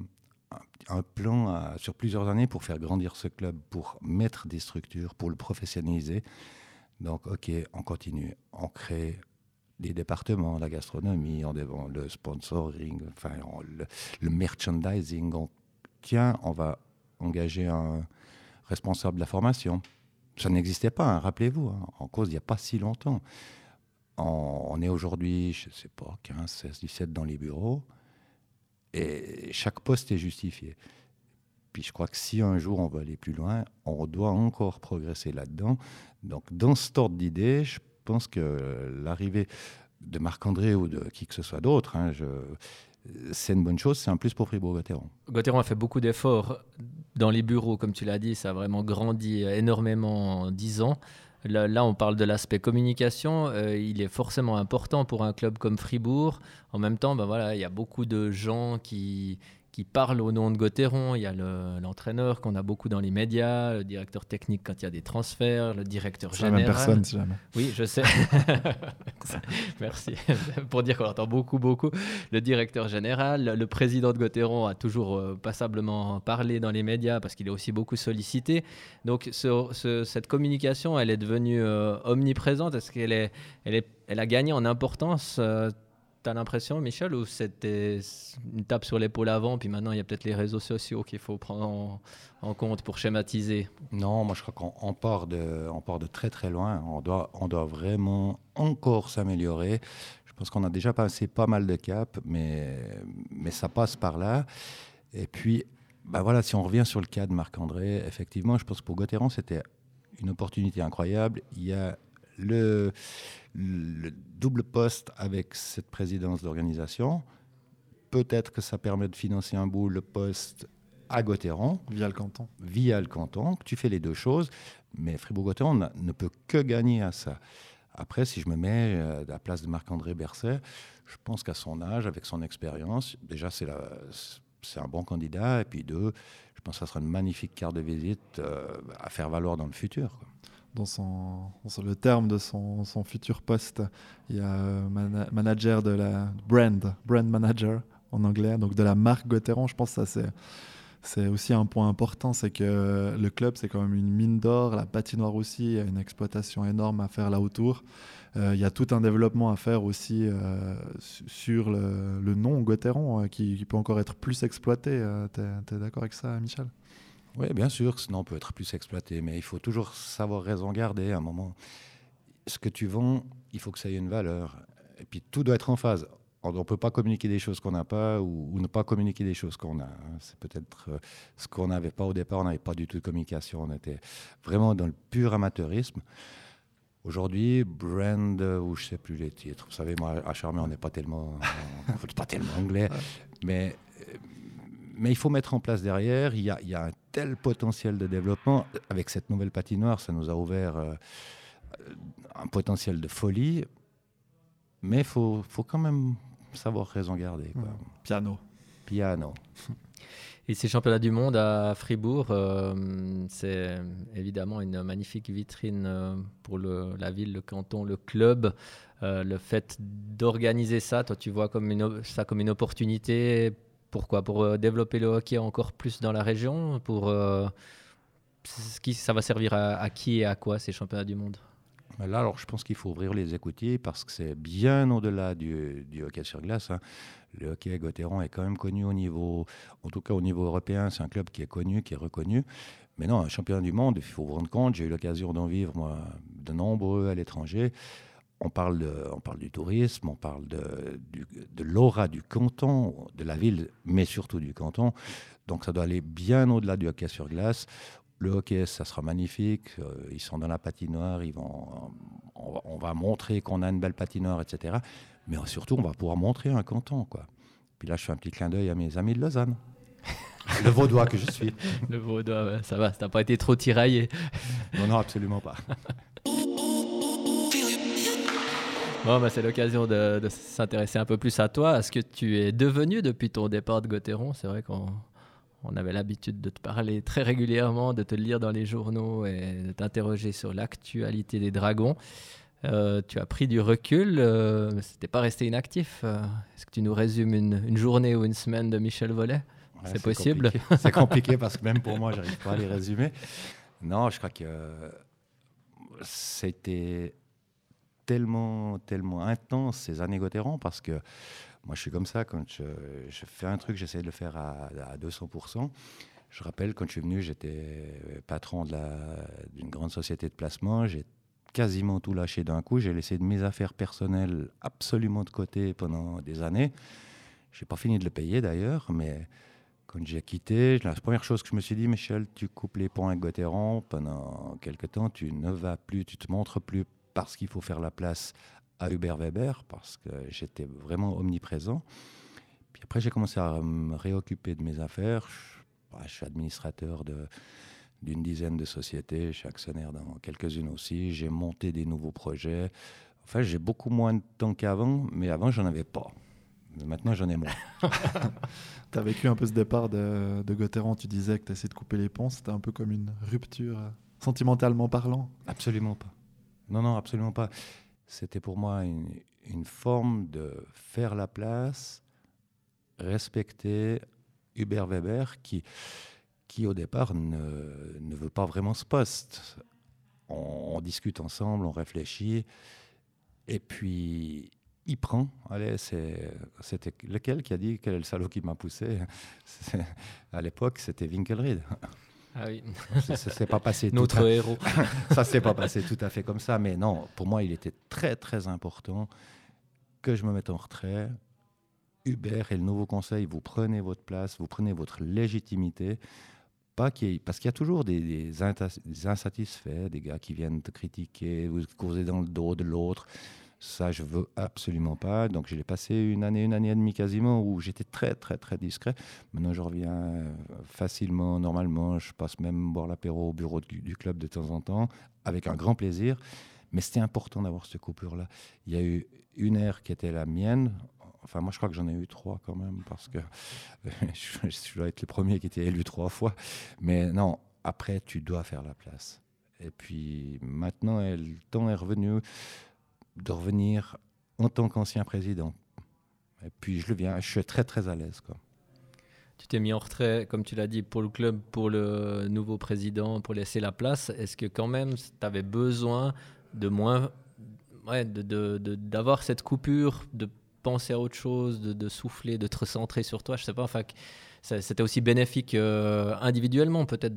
un, plan sur plusieurs années pour faire grandir ce club, pour mettre des structures, pour le professionnaliser. Donc, OK, on continue, on crée des départements, la gastronomie, on, le sponsoring, enfin, le, merchandising. On, tiens, on va engager un responsable de la formation. Ça n'existait pas, hein, rappelez-vous, hein, en cause il n'y a pas si longtemps. On, est aujourd'hui, je ne sais pas, 15, 16, 17 dans les bureaux, et chaque poste est justifié. Puis je crois que si un jour on veut aller plus loin, on doit encore progresser là-dedans. Donc dans ce ordre d'idées, je pense que l'arrivée de Marc-André ou de qui que ce soit d'autre, hein, c'est une bonne chose, c'est un plus pour Fribourg-Gotteron. Gotteron a fait beaucoup d'efforts dans les bureaux, comme tu l'as dit, ça a vraiment grandi énormément en 10 ans. Là, on parle de l'aspect communication. Euh, il est forcément important pour un club comme Fribourg. En même temps, ben voilà, il y a beaucoup de gens qui, qui parle au nom de Gauthieron. Il y a l'entraîneur qu'on a beaucoup dans les médias, le directeur technique quand il y a des transferts, le directeur général. La même personne, jamais. Oui, je sais. Merci pour dire qu'on entend beaucoup, beaucoup. Le directeur général, le président de Gauthieron a toujours euh, passablement parlé dans les médias parce qu'il est aussi beaucoup sollicité. Donc cette communication, elle est devenue euh, omniprésente. Est-ce qu'elle est, elle est, elle a gagné en importance euh, T'as l'impression, Michel, ou c'était une tape sur l'épaule avant, puis maintenant il y a peut-être les réseaux sociaux qu'il faut prendre en, compte pour schématiser? Non, moi je crois qu'on part, de, on part de très très loin. On doit, vraiment encore s'améliorer. Je pense qu'on a déjà passé pas mal de caps, mais, mais ça passe par là. Et puis, bah voilà, si on revient sur le cas de Marc-André, effectivement, je pense que pour Gauthieron, c'était une opportunité incroyable. Il y a le, le double poste avec cette présidence d'organisation. Peut-être que ça permet de financer un bout le poste à Gauthieron. Via le canton. Via le canton. Tu fais les deux choses, mais Fribourg-Gauthieron ne peut que gagner à ça. Après, si je me mets euh, à la place de Marc-André Berset, je pense qu'à son âge, avec son expérience, déjà, c'est un bon candidat. Et puis deux, je pense que ça sera une magnifique carte de visite euh, à faire valoir dans le futur dans, son, le terme de son, son, futur poste. Il y a euh, manager de la brand, brand manager en anglais, donc de la marque Gauthieron. Je pense que ça c'est aussi un point important, c'est que le club, c'est quand même une mine d'or, la patinoire aussi, il y a une exploitation énorme à faire là autour. Euh, il y a tout un développement à faire aussi euh, sur le, le nom Gauthieron, qui, peut encore être plus exploité. tu es d'accord avec ça, Michel? Oui, bien sûr, sinon on peut être plus exploité, mais il faut toujours savoir raison garder à un moment. Ce que tu vends, il faut que ça ait une valeur. Et puis tout doit être en phase. On ne peut pas communiquer des choses qu'on n'a pas ou, ne pas communiquer des choses qu'on a. Hein. C'est peut-être euh, ce qu'on n'avait pas au départ. On n'avait pas du tout de communication. On était vraiment dans le pur amateurisme. Aujourd'hui, brand, ou je ne sais plus les titres. Vous savez, moi, à Charmé, on n'est pas tellement, pas tellement anglais. Mais mais il faut mettre en place derrière. Il y, a, un tel potentiel de développement. Avec cette nouvelle patinoire, ça nous a ouvert euh, un potentiel de folie. Mais il faut, faut, quand même savoir raison garder. Piano. Piano. Et ces championnats du monde à Fribourg, euh, c'est évidemment une magnifique vitrine euh, pour le, la ville, le canton, le club. le fait d'organiser ça, toi tu vois comme une, ça comme une opportunité pourquoi? Pour euh, développer le hockey encore plus dans la région? Pour euh, qui, ça va servir à, qui et à quoi ces championnats du monde? Là, alors, je pense qu'il faut ouvrir les écoutiers parce que c'est bien au-delà du, hockey sur glace. Hein. Le hockey à Gauthieron est quand même connu au niveau, en tout cas au niveau européen, c'est un club qui est connu, qui est reconnu. Mais non, un championnat du monde, il faut vous rendre compte, j'ai eu l'occasion d'en vivre, moi, de nombreux à l'étranger on parle, de, on parle du tourisme, on parle de, de l'aura du canton, de la ville, mais surtout du canton. Donc ça doit aller bien au-delà du hockey sur glace. Le hockey, ça sera magnifique. Euh, ils sont dans la patinoire, ils vont, on, va montrer qu'on a une belle patinoire, etc. Mais surtout, on va pouvoir montrer un canton. Quoi. Puis là, je fais un petit clin d'œil à mes amis de Lausanne. Le vaudois que je suis. Le vaudois, ça va, ça n'a pas été trop tiraillé. Non, non, absolument pas. Bon, bah, c'est l'occasion de, s'intéresser un peu plus à toi, à ce que tu es devenu depuis ton départ de Gauthieron. C'est vrai qu'on on avait l'habitude de te parler très régulièrement, de te lire dans les journaux et de t'interroger sur l'actualité des dragons. Euh, tu as pris du recul, euh, mais c'était pas resté inactif. Euh, est-ce que tu nous résumes une, journée ou une semaine de Michel Vollet C'est possible C'est compliqué parce que même pour moi, j'arrive pas à les résumer. Non, je crois que c'était tellement, tellement intense ces années parce que moi je suis comme ça, quand je, fais un truc, j'essaie de le faire à, 200%. Je rappelle, quand je suis venu, j'étais patron d'une grande société de placement. J'ai quasiment tout lâché d'un coup. J'ai laissé mes affaires personnelles absolument de côté pendant des années. Je n'ai pas fini de le payer d'ailleurs, mais quand j'ai quitté, la première chose que je me suis dit, Michel, tu coupes les ponts avec Gauthieron pendant quelques temps, tu ne vas plus, tu te montres plus parce qu'il faut faire la place à Hubert Weber, parce que j'étais vraiment omniprésent. Puis après, j'ai commencé à me réoccuper de mes affaires. Je, bah, suis administrateur d'une dizaine de sociétés, je suis actionnaire dans quelques-unes aussi. J'ai monté des nouveaux projets. Enfin, j'ai beaucoup moins de temps qu'avant, mais avant, j'en avais pas. maintenant, j'en ai moins. tu as vécu un peu ce départ de, de Gauthieron, tu disais que tu essayé de couper les ponts. C'était un peu comme une rupture, euh, sentimentalement parlant Absolument pas. Non, non, absolument pas. C'était pour moi une, forme de faire la place, respecter Hubert Weber qui, qui au départ ne, ne veut pas vraiment ce poste. On, discute ensemble, on réfléchit. Et puis, il prend. Allez, c'était lequel qui a dit quel est le salaud qui m'a poussé? À l'époque, c'était Winkelried. Ah oui. Ça s'est pas passé. Notre héros. ça s'est pas passé tout à fait comme ça, mais non. Pour moi, il était très très important que je me mette en retrait. Hubert et le nouveau conseil, vous prenez votre place, vous prenez votre légitimité. Pas parce qu'il y a toujours des, des, insatisfaits, des gars qui viennent te critiquer, vous causer dans le dos de l'autre. Ça, je veux absolument pas. Donc, j'ai passé une année, une année et demie quasiment où j'étais très, très, très discret. Maintenant, je reviens euh, facilement, normalement. Je passe même boire l'apéro au bureau du, club de temps en temps, avec un grand plaisir. Mais c'était important d'avoir cette coupure-là. Il y a eu une ère qui était la mienne. Enfin, moi, je crois que j'en ai eu trois quand même, parce que je, dois être le premier qui était élu trois fois. Mais non, après, tu dois faire la place. Et puis maintenant, le temps est revenu de revenir en tant qu'ancien président. Et puis je le viens, je suis très très à l'aise. Quoi. Tu t'es mis en retrait, comme tu l'as dit, pour le club, pour le nouveau président, pour laisser la place. Est-ce que quand même, tu avais besoin de moins, ouais, d'avoir de, de, cette coupure, de penser à autre chose, de, de, souffler, de te recentrer sur toi? Je sais pas, enfin, c'était aussi bénéfique euh, individuellement, peut-être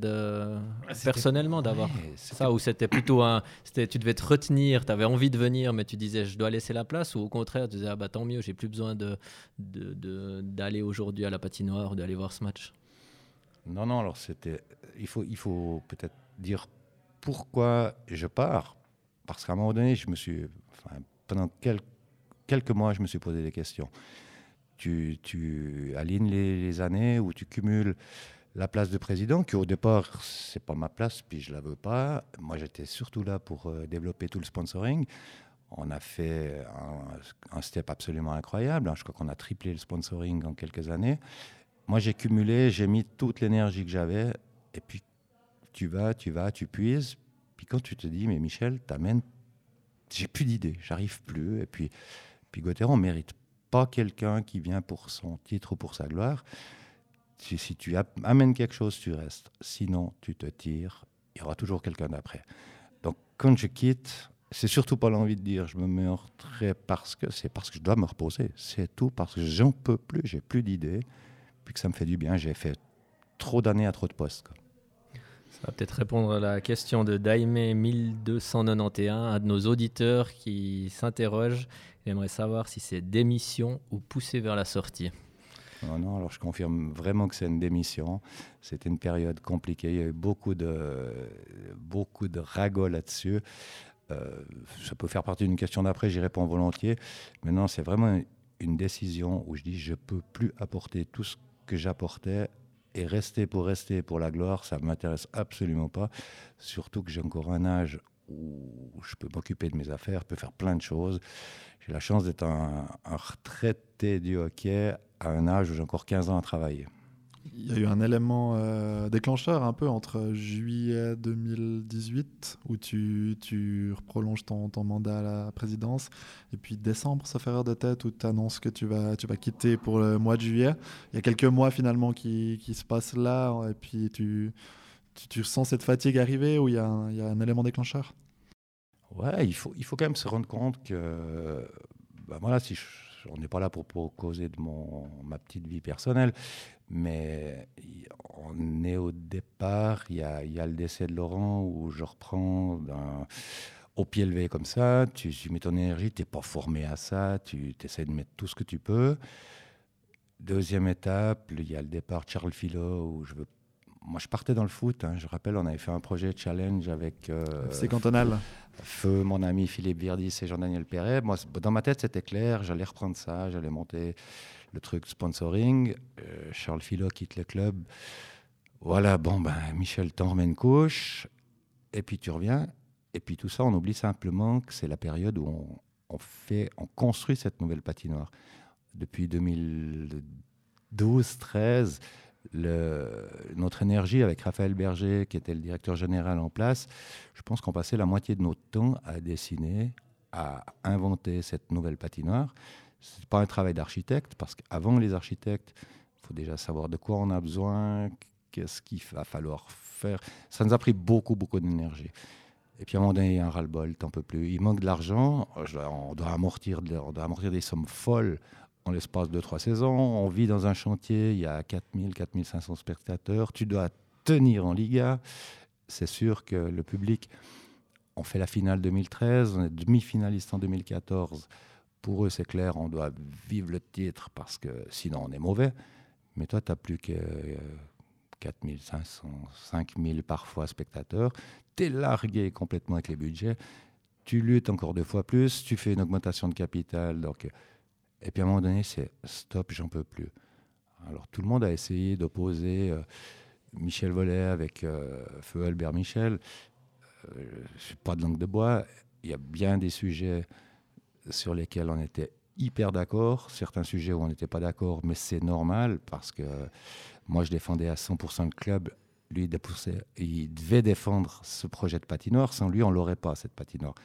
personnellement d'avoir ça, ou c'était plutôt un. Tu devais te retenir, tu avais envie de venir, mais tu disais je dois laisser la place, ou au contraire, tu disais ah bah tant mieux, j'ai plus besoin d'aller de, de, aujourd'hui à la patinoire, d'aller voir ce match Non, non, alors c'était. Il faut, il faut peut-être dire pourquoi je pars. Parce qu'à un moment donné, je me suis. Enfin, pendant quelques, quelques mois, je me suis posé des questions tu, alignes les, années où tu cumules la place de président, qui au départ, c'est pas ma place, puis je la veux pas. Moi, j'étais surtout là pour euh, développer tout le sponsoring. On a fait un, step absolument incroyable. Hein. Je crois qu'on a triplé le sponsoring en quelques années. Moi, j'ai cumulé, j'ai mis toute l'énergie que j'avais, et puis tu vas, tu vas, tu puises. Puis quand tu te dis, mais Michel, t'amènes, j'ai plus d'idées, j'arrive plus. Et puis, puis Gauthier, mérite pas quelqu'un qui vient pour son titre ou pour sa gloire. Si, si tu amènes quelque chose, tu restes. Sinon, tu te tires. Il y aura toujours quelqu'un d'après. Donc, quand je quitte, c'est surtout pas l'envie de dire je me mets en retrait parce que c'est parce que je dois me reposer. C'est tout parce que j'en peux plus, j'ai plus d'idées, puis que ça me fait du bien. J'ai fait trop d'années à trop de postes. Ça va peut-être répondre à la question de Daime 1291, un de nos auditeurs qui s'interroge J'aimerais savoir si c'est démission ou poussé vers la sortie. Non, non, alors je confirme vraiment que c'est une démission. C'était une période compliquée. Il y a eu beaucoup de, beaucoup de ragots là-dessus. Euh, ça peut faire partie d'une question d'après, j'y réponds volontiers. Mais non, c'est vraiment une décision où je dis je peux plus apporter tout ce que j'apportais et rester pour rester pour la gloire, ça ne m'intéresse absolument pas. Surtout que j'ai encore un âge où je peux m'occuper de mes affaires, peux faire plein de choses. J'ai la chance d'être un, retraité du hockey à un âge où j'ai encore 15 ans à travailler. Il y a eu un élément euh, déclencheur un peu entre juillet 2018, où tu, tu prolonges ton, mandat à la présidence, et puis décembre, ça fait erreur de tête, où tu annonces que tu vas, tu vas quitter pour le mois de juillet. Il y a quelques mois finalement qui, qui se passent là, et puis tu, tu, sens cette fatigue arriver, ou il y a un, il y a un élément déclencheur? Ouais, il faut, il faut quand même se rendre compte que, bah voilà, si on n'est pas là pour, causer de mon, ma petite vie personnelle, mais on est au départ, il y a, y a le décès de Laurent où je reprends au pied levé comme ça, tu, mets ton énergie, tu n'es pas formé à ça, tu essaies de mettre tout ce que tu peux. Deuxième étape, il y a le départ de Charles Philo où je veux moi, je partais dans le foot. Hein. Je rappelle, on avait fait un projet challenge avec. Euh, C'est cantonal. Feu, mon ami Philippe Virdis et Jean-Daniel Perret. Moi, dans ma tête, c'était clair. J'allais reprendre ça. J'allais monter le truc sponsoring. Euh, Charles Philo quitte le club. Voilà, bon, ben, Michel t'en remets une couche. Et puis tu reviens. Et puis tout ça, on oublie simplement que c'est la période où on, on, fait, on construit cette nouvelle patinoire. Depuis 2012, 13 le, notre énergie avec Raphaël Berger, qui était le directeur général en place, je pense qu'on passait la moitié de notre temps à dessiner, à inventer cette nouvelle patinoire. Ce n'est pas un travail d'architecte, parce qu'avant les architectes, il faut déjà savoir de quoi on a besoin, qu'est-ce qu'il va falloir faire. Ça nous a pris beaucoup, beaucoup d'énergie. Et puis à un moment donné, il y a un ras-le-bol, t'en peux plus. Il manque de l'argent, on doit, amortir, on doit amortir des sommes folles en l'espace de trois saisons. On vit dans un chantier, il y a 4000, 4500 spectateurs. Tu dois tenir en Liga. C'est sûr que le public, on fait la finale 2013, on est demi-finaliste en 2014. Pour eux, c'est clair, on doit vivre le titre parce que sinon on est mauvais. Mais toi, tu n'as plus que 4500, euh, 5000 parfois spectateurs. Tu es largué complètement avec les budgets. Tu luttes encore deux fois plus, tu fais une augmentation de capital. Donc, et puis à un moment donné, c'est stop, j'en peux plus. Alors tout le monde a essayé d'opposer euh, Michel Vollet avec euh, Feu Albert Michel. je ne suis pas de langue de bois. Il y a bien des sujets sur lesquels on était hyper d'accord, certains sujets où on n'était pas d'accord, mais c'est normal parce que moi je défendais à 100% le club, lui il devait défendre ce projet de patinoire, sans lui on l'aurait pas cette patinoire.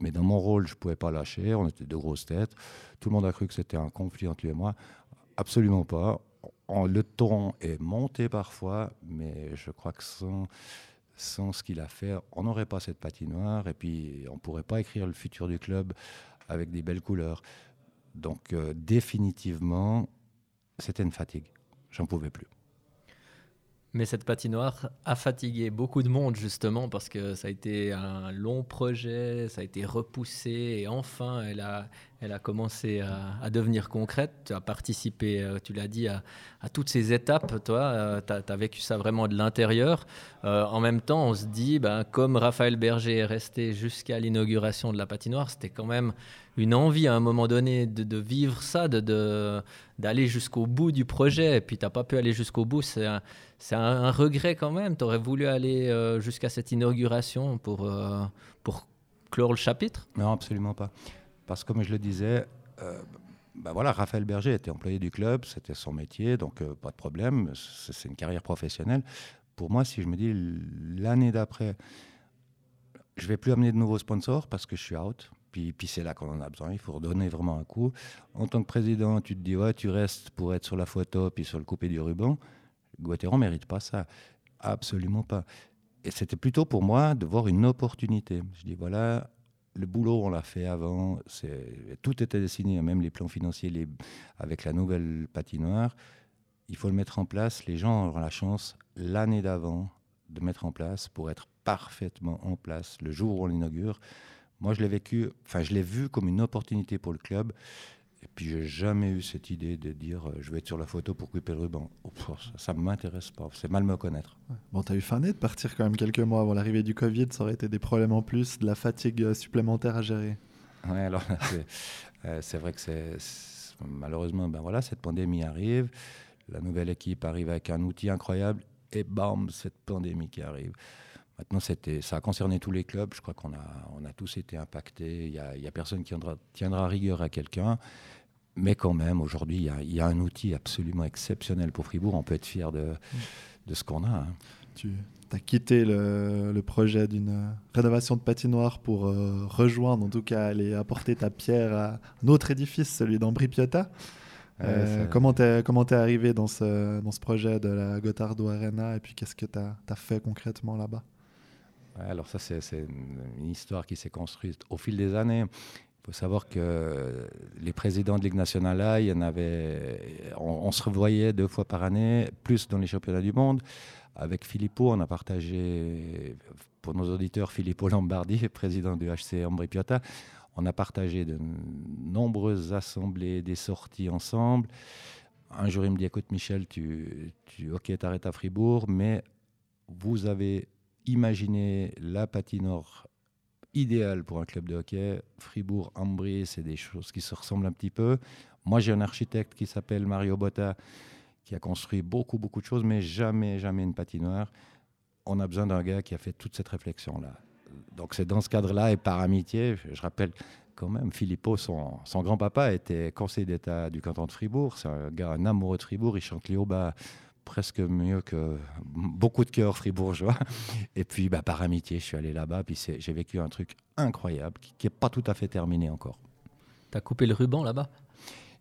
Mais dans mon rôle, je ne pouvais pas lâcher, on était deux grosses têtes, tout le monde a cru que c'était un conflit entre lui et moi, absolument pas. le ton est monté parfois, mais je crois que sans, sans ce qu'il a fait, on n'aurait pas cette patinoire et puis on ne pourrait pas écrire le futur du club avec des belles couleurs. Donc euh, définitivement, c'était une fatigue. J'en pouvais plus. Mais cette patinoire a fatigué beaucoup de monde justement parce que ça a été un long projet, ça a été repoussé et enfin elle a, elle a commencé à, devenir concrète. Tu as participé, euh, tu l'as dit, à, toutes ces étapes. Toi, euh, tu as, vécu ça vraiment de l'intérieur. Euh, en même temps, on se dit, ben, comme Raphaël Berger est resté jusqu'à l'inauguration de la patinoire, c'était quand même une envie à un moment donné de, vivre ça, de, d'aller jusqu'au bout du projet. Et puis, tu n'as pas pu aller jusqu'au bout. C'est c'est un, regret quand même. Tu aurais voulu aller euh, jusqu'à cette inauguration pour, euh, pour clore le chapitre? Non, absolument pas. Parce que comme je le disais, euh, ben voilà, Raphaël Berger était employé du club, c'était son métier, donc pas de problème. C'est une carrière professionnelle. Pour moi, si je me dis l'année d'après, je vais plus amener de nouveaux sponsors parce que je suis out. Puis, puis c'est là qu'on en a besoin. Il faut redonner vraiment un coup. En tant que président, tu te dis, ouais, tu restes pour être sur la photo puis sur le coupé du ruban. Guattero ne mérite pas ça. Absolument pas. Et c'était plutôt pour moi de voir une opportunité. Je dis, voilà, le boulot, on l'a fait avant. Tout était dessiné, même les plans financiers avec la nouvelle patinoire. Il faut le mettre en place. Les gens auront la chance, l'année d'avant, de mettre en place pour être parfaitement en place le jour où on l'inaugure. Moi, je l'ai vécu, enfin, je l'ai vu comme une opportunité pour le club. Et puis, j'ai jamais eu cette idée de dire euh, je vais être sur la photo pour couper le ruban. ça ne m'intéresse pas. C'est mal me connaître. Bon, tu as eu fané de partir quand même quelques mois avant l'arrivée du Covid. Ça aurait été des problèmes en plus, de la fatigue euh, supplémentaire à gérer. Oui, alors, euh, c'est vrai que c'est. Malheureusement, ben voilà, cette pandémie arrive. La nouvelle équipe arrive avec un outil incroyable. Et bam, cette pandémie qui arrive. Maintenant, ça a concerné tous les clubs. Je crois qu'on a, on a tous été impactés. Il n'y a, a, personne qui tiendra, tiendra rigueur à quelqu'un. Mais quand même, aujourd'hui, il, y a, un outil absolument exceptionnel pour Fribourg. On peut être fier de, de ce qu'on a. Hein. Tu as quitté le, projet d'une rénovation de patinoire pour euh, rejoindre, en tout cas, aller apporter ta pierre à un autre édifice, celui d'Ambri Piotta. Euh, comment tu es, arrivé dans ce, dans ce projet de la Gotardo Arena et puis qu'est-ce que tu as, as, fait concrètement là-bas? Alors ça, c'est une histoire qui s'est construite au fil des années. Il faut savoir que les présidents de Ligue nationale, il y en avait, on, se revoyait deux fois par année, plus dans les championnats du monde. Avec Filippo, on a partagé, pour nos auditeurs, Filippo Lombardi, président du HC Ambri Piotta, on a partagé de nombreuses assemblées, des sorties ensemble. Un jour, il me dit, écoute Michel, tu, tu ok, t'arrêtes à Fribourg, mais vous avez imaginez la patinoire idéale pour un club de hockey. Fribourg, Ambry, c'est des choses qui se ressemblent un petit peu. Moi, j'ai un architecte qui s'appelle Mario Botta, qui a construit beaucoup, beaucoup de choses, mais jamais, jamais une patinoire. On a besoin d'un gars qui a fait toute cette réflexion-là. Donc, c'est dans ce cadre-là et par amitié, je rappelle quand même, Philippot, son, grand-papa était conseiller d'État du canton de Fribourg. C'est un gars, un amoureux de Fribourg. Il chante les bas presque mieux que beaucoup de cœurs fribourgeois. Et puis, bah, par amitié, je suis allé là-bas. Puis j'ai vécu un truc incroyable qui n'est pas tout à fait terminé encore. Tu as coupé le ruban là-bas?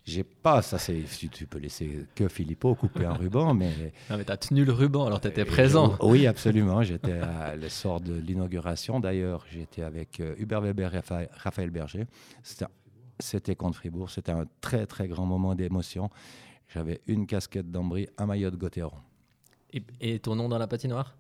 J'ai pas, ça c'est, tu peux laisser que Philippot couper un ruban, mais. Non, mais t'as tenu le ruban, alors tu étais présent. oui, absolument. J'étais à l'essor de l'inauguration. D'ailleurs, j'étais avec euh, Hubert Weber et Raphaël Berger. C'était contre Fribourg. C'était un très, très grand moment d'émotion. J'avais une casquette d'Ambry, un maillot de Gauthieron. Et, et ton nom dans la patinoire?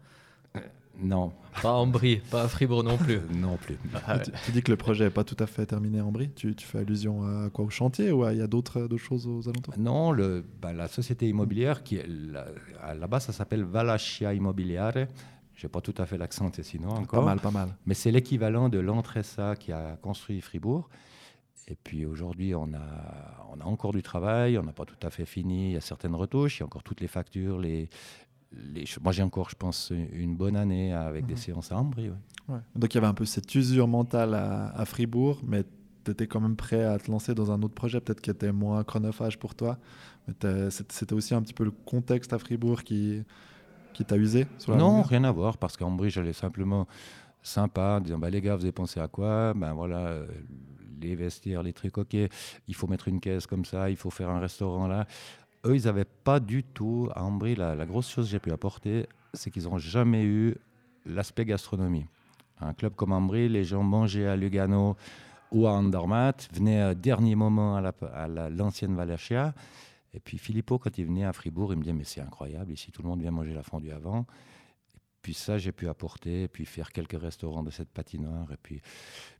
Non. Pas Brie, pas à Fribourg non plus. non plus. Ah tu, dis que le projet n'est pas tout à fait terminé en Brie. Tu, fais allusion à quoi Au chantier ou il y a d'autres choses aux alentours? Non, le, bah, la société immobilière, qui est là-bas, ça s'appelle Valachia Immobiliare. Je n'ai pas tout à fait l'accent sinon encore. Pas mal, pas mal. Mais c'est l'équivalent de l'Entressa qui a construit Fribourg. Et puis aujourd'hui, on a, on a encore du travail, on n'a pas tout à fait fini. Il y a certaines retouches, il y a encore toutes les factures, les, moi, j'ai encore, je pense, une bonne année avec des mhm. séances à Ambry. Donc, il y avait un peu cette usure mentale à, Fribourg, mais tu étais quand même prêt à te lancer dans un autre projet, peut-être qui était moins chronophage pour toi. Mais c'était aussi un petit peu le contexte à Fribourg qui, qui t'a usé Non, rien à voir, parce qu'à Ambry, j'allais simplement sympa, en disant bah, les gars, vous avez pensé à quoi? Ben voilà, euh, les vestiaires, les trucs, ok, il faut mettre une caisse comme ça, il faut faire un restaurant là eux, ils n'avaient pas du tout, à Ambry, la, grosse chose que j'ai pu apporter, c'est qu'ils n'ont jamais eu l'aspect gastronomie. Un club comme Ambry, les gens mangeaient à Lugano ou à Andermatt, venaient à dernier moment à l'ancienne Valachia. Et puis Filippo, quand il venait à Fribourg, il me disait Mais c'est incroyable, ici tout le monde vient manger la fondue avant. Puis ça, j'ai pu apporter, puis faire quelques restaurants de cette patinoire. Et puis,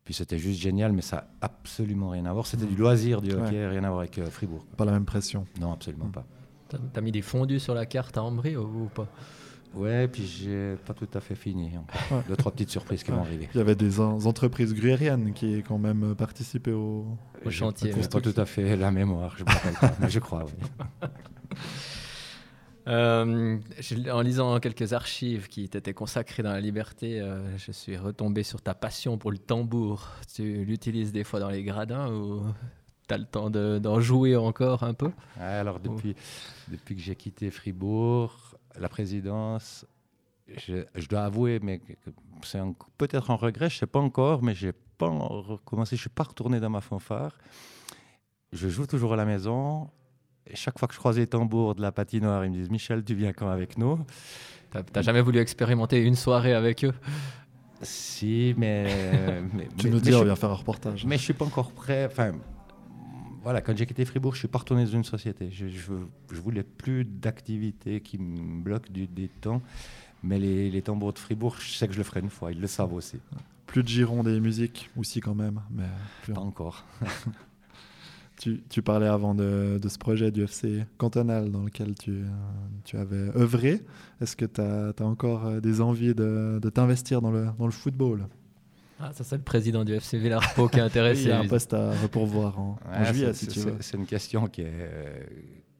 puis c'était juste génial, mais ça n'a absolument rien à voir. C'était du loisir du hockey, rien à voir avec euh, Fribourg. Pas la même pression. Non, absolument pas. T'as mis des fondus sur la carte à Ambry ou pas? Ouais, puis j'ai pas tout à fait fini. Ouais. Deux, trois petites surprises qui vont arriver. Il y avait des entreprises gruyériennes qui quand même participaient au, au chantier. Je pas tout à fait la mémoire, je me rappelle pas, mais je crois, oui. Euh, en lisant quelques archives qui t'étaient consacrées dans la liberté, euh, je suis retombé sur ta passion pour le tambour. Tu l'utilises des fois dans les gradins ou tu as le temps d'en jouer encore un peu? Alors, depuis, depuis que j'ai quitté Fribourg, la présidence, je, dois avouer, mais c'est peut-être un regret, je ne sais pas encore, mais j'ai pas recommencé, je ne suis pas retourné dans ma fanfare. Je joue toujours à la maison chaque fois que je croise les tambours de la patinoire, ils me disent Michel, tu viens quand avec nous? T'as jamais voulu expérimenter une soirée avec eux? Si, mais. tu nous dis, on vient faire un reportage. Mais je suis pas encore prêt. Enfin, voilà, quand j'ai quitté Fribourg, je suis pas retourné dans une société. Je, je, voulais plus d'activités qui me bloquent du, des temps. Mais les, les, tambours de Fribourg, je sais que je le ferai une fois. Ils le savent aussi. Plus de giron des musiques, aussi quand même. Mais Pas encore. Tu, parlais avant de, ce projet du FC cantonal dans lequel tu, tu avais œuvré. Est-ce que tu as, encore euh, des envies de, t'investir dans le, dans le football? Ah, ça, c'est le président du FC Villarpo qui est intéressé. Il y a un poste à pourvoir en, juillet, si tu veux. C'est une question qui, est,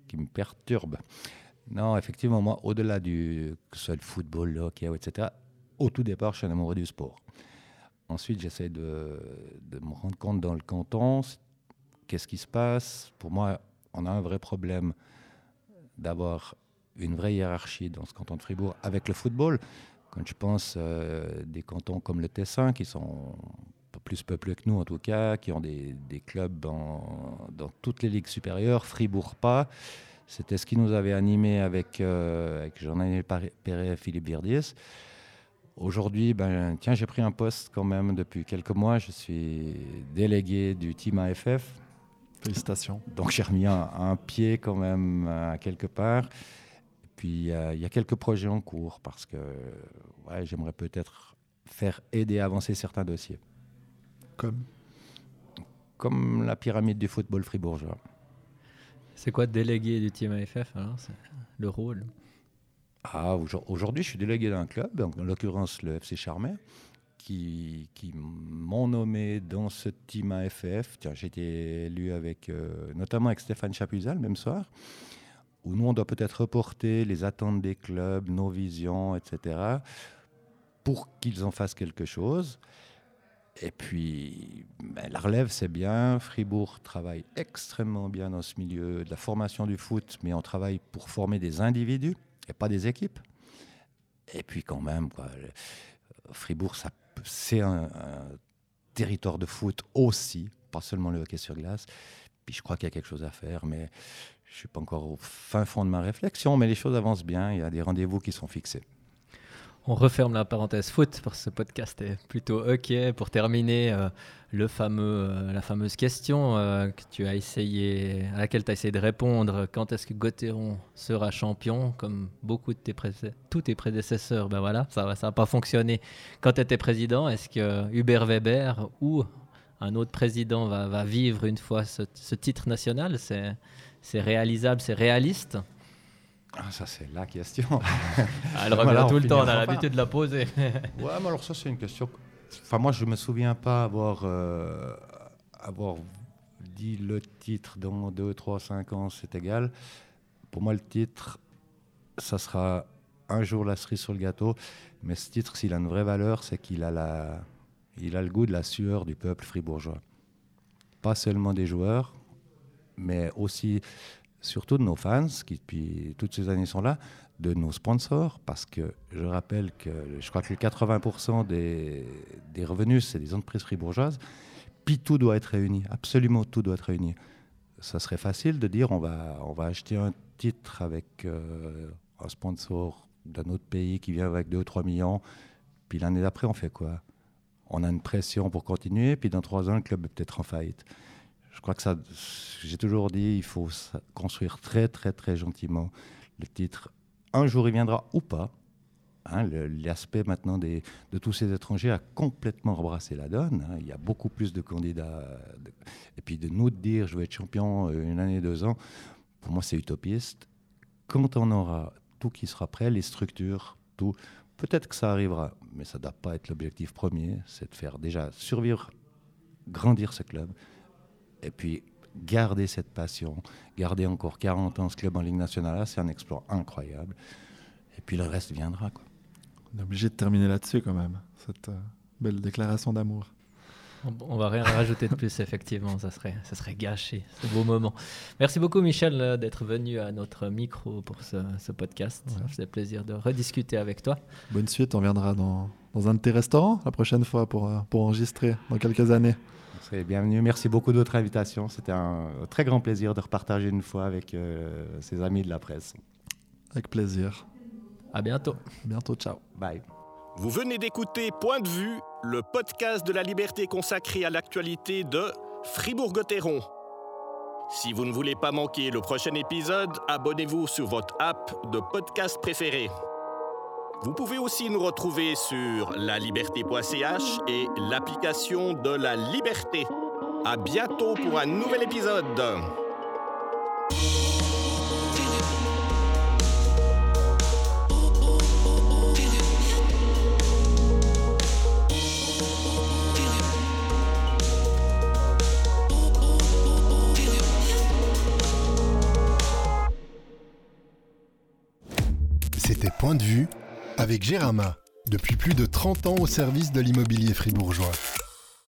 qui me perturbe. Non, effectivement, moi, au-delà du que ce soit le football, le hockey, etc., au tout départ, je suis un amoureux du sport. Ensuite, j'essaie de, de, me rendre compte dans le canton, qu'est-ce qui se passe? Pour moi, on a un vrai problème d'avoir une vraie hiérarchie dans ce canton de Fribourg avec le football. Quand je pense euh, des cantons comme le Tessin, qui sont plus peuplés que nous en tout cas, qui ont des, clubs dans toutes les ligues supérieures, Fribourg pas. C'était ce qui nous avait animé avec, euh, avec Jean-Daniel Perret et Philippe Birdies. Aujourd'hui, ben, tiens, j'ai pris un poste quand même depuis quelques mois. Je suis délégué du team AFF, Félicitations. Donc j'ai remis un, pied quand même à quelque part. Puis il y a quelques projets en cours parce que ouais, j'aimerais peut-être faire aider à avancer certains dossiers. Comme? Comme la pyramide du football fribourgeois. C'est quoi délégué du team AFF Le rôle ah, Aujourd'hui, je suis délégué d'un club, en l'occurrence le FC Charmet qui, m'ont nommé dans ce team AFF. J'ai été élu avec, euh, notamment avec Stéphane Chapuzal le même soir, où nous, on doit peut-être reporter les attentes des clubs, nos visions, etc., pour qu'ils en fassent quelque chose. Et puis, ben, la relève, c'est bien. Fribourg travaille extrêmement bien dans ce milieu de la formation du foot, mais on travaille pour former des individus et pas des équipes. Et puis, quand même, quoi, Fribourg, ça c'est un, territoire de foot aussi, pas seulement le hockey sur glace. Puis je crois qu'il y a quelque chose à faire, mais je ne suis pas encore au fin fond de ma réflexion, mais les choses avancent bien. Il y a des rendez-vous qui sont fixés. On referme la parenthèse foot que ce podcast est plutôt OK. Pour terminer, euh, le fameux, euh, la fameuse question euh, que tu as essayé, à laquelle tu as essayé de répondre quand est-ce que Gauthieron sera champion Comme beaucoup de tes tous tes prédécesseurs, ben voilà, ça n'a pas fonctionné. Quand tu étais président, est-ce que Hubert Weber ou un autre président va, va vivre une fois ce, ce titre national? C'est réalisable, c'est réaliste? Ah, ça, c'est la question. Elle revient tout le temps, on a l'habitude de la poser. ouais, mais alors ça, c'est une question. Enfin, moi, je ne me souviens pas avoir, euh, avoir dit le titre dans 2, 3, 5 ans, c'est égal. Pour moi, le titre, ça sera un jour la cerise sur le gâteau. Mais ce titre, s'il a une vraie valeur, c'est qu'il a, la, il a le goût de la sueur du peuple fribourgeois. Pas seulement des joueurs, mais aussi surtout de nos fans qui depuis toutes ces années sont là, de nos sponsors, parce que je rappelle que je crois que 80% des, des, revenus, c'est des entreprises fribourgeoises, puis tout doit être réuni, absolument tout doit être réuni. Ça serait facile de dire on va, on va acheter un titre avec euh, un sponsor d'un autre pays qui vient avec 2 ou 3 millions, puis l'année d'après on fait quoi? On a une pression pour continuer, puis dans 3 ans le club est peut-être en faillite je crois que ça, j'ai toujours dit, il faut construire très, très, très gentiment le titre. Un jour, il viendra ou pas. Hein, L'aspect maintenant de tous ces étrangers a complètement rebrassé la donne. Hein. Il y a beaucoup plus de candidats. Et puis de nous dire, je vais être champion euh, une année, deux ans, pour moi, c'est utopiste. Quand on aura tout qui sera prêt, les structures, tout, peut-être que ça arrivera, mais ça ne doit pas être l'objectif premier. C'est de faire déjà survivre, grandir ce club et puis, garder cette passion, garder encore 40 ans ce club en Ligue nationale, c'est un exploit incroyable. Et puis le reste viendra. Quoi. On est obligé de terminer là-dessus quand même, cette euh, belle déclaration d'amour. On va rien rajouter de plus, effectivement, ça serait, ça serait gâché, ce beau moment. Merci beaucoup, Michel, euh, d'être venu à notre micro pour ce, podcast. Ça faisait plaisir de rediscuter avec toi. Bonne suite, on viendra dans, dans un de tes restaurants la prochaine fois pour, euh, pour enregistrer dans quelques années bienvenue. Merci beaucoup de votre invitation. C'était un très grand plaisir de repartager une fois avec euh, ses amis de la presse. Avec plaisir. À bientôt. À bientôt, ciao. Bye. Vous venez d'écouter Point de vue, le podcast de la liberté consacré à l'actualité de Fribourg-Gotteron. Si vous ne voulez pas manquer le prochain épisode, abonnez-vous sur votre app de podcast préféré. Vous pouvez aussi nous retrouver sur laliberté.ch et l'application de la liberté. À bientôt pour un nouvel épisode. C'était Point de vue avec Gérama, depuis plus de 30 ans au service de l'immobilier fribourgeois.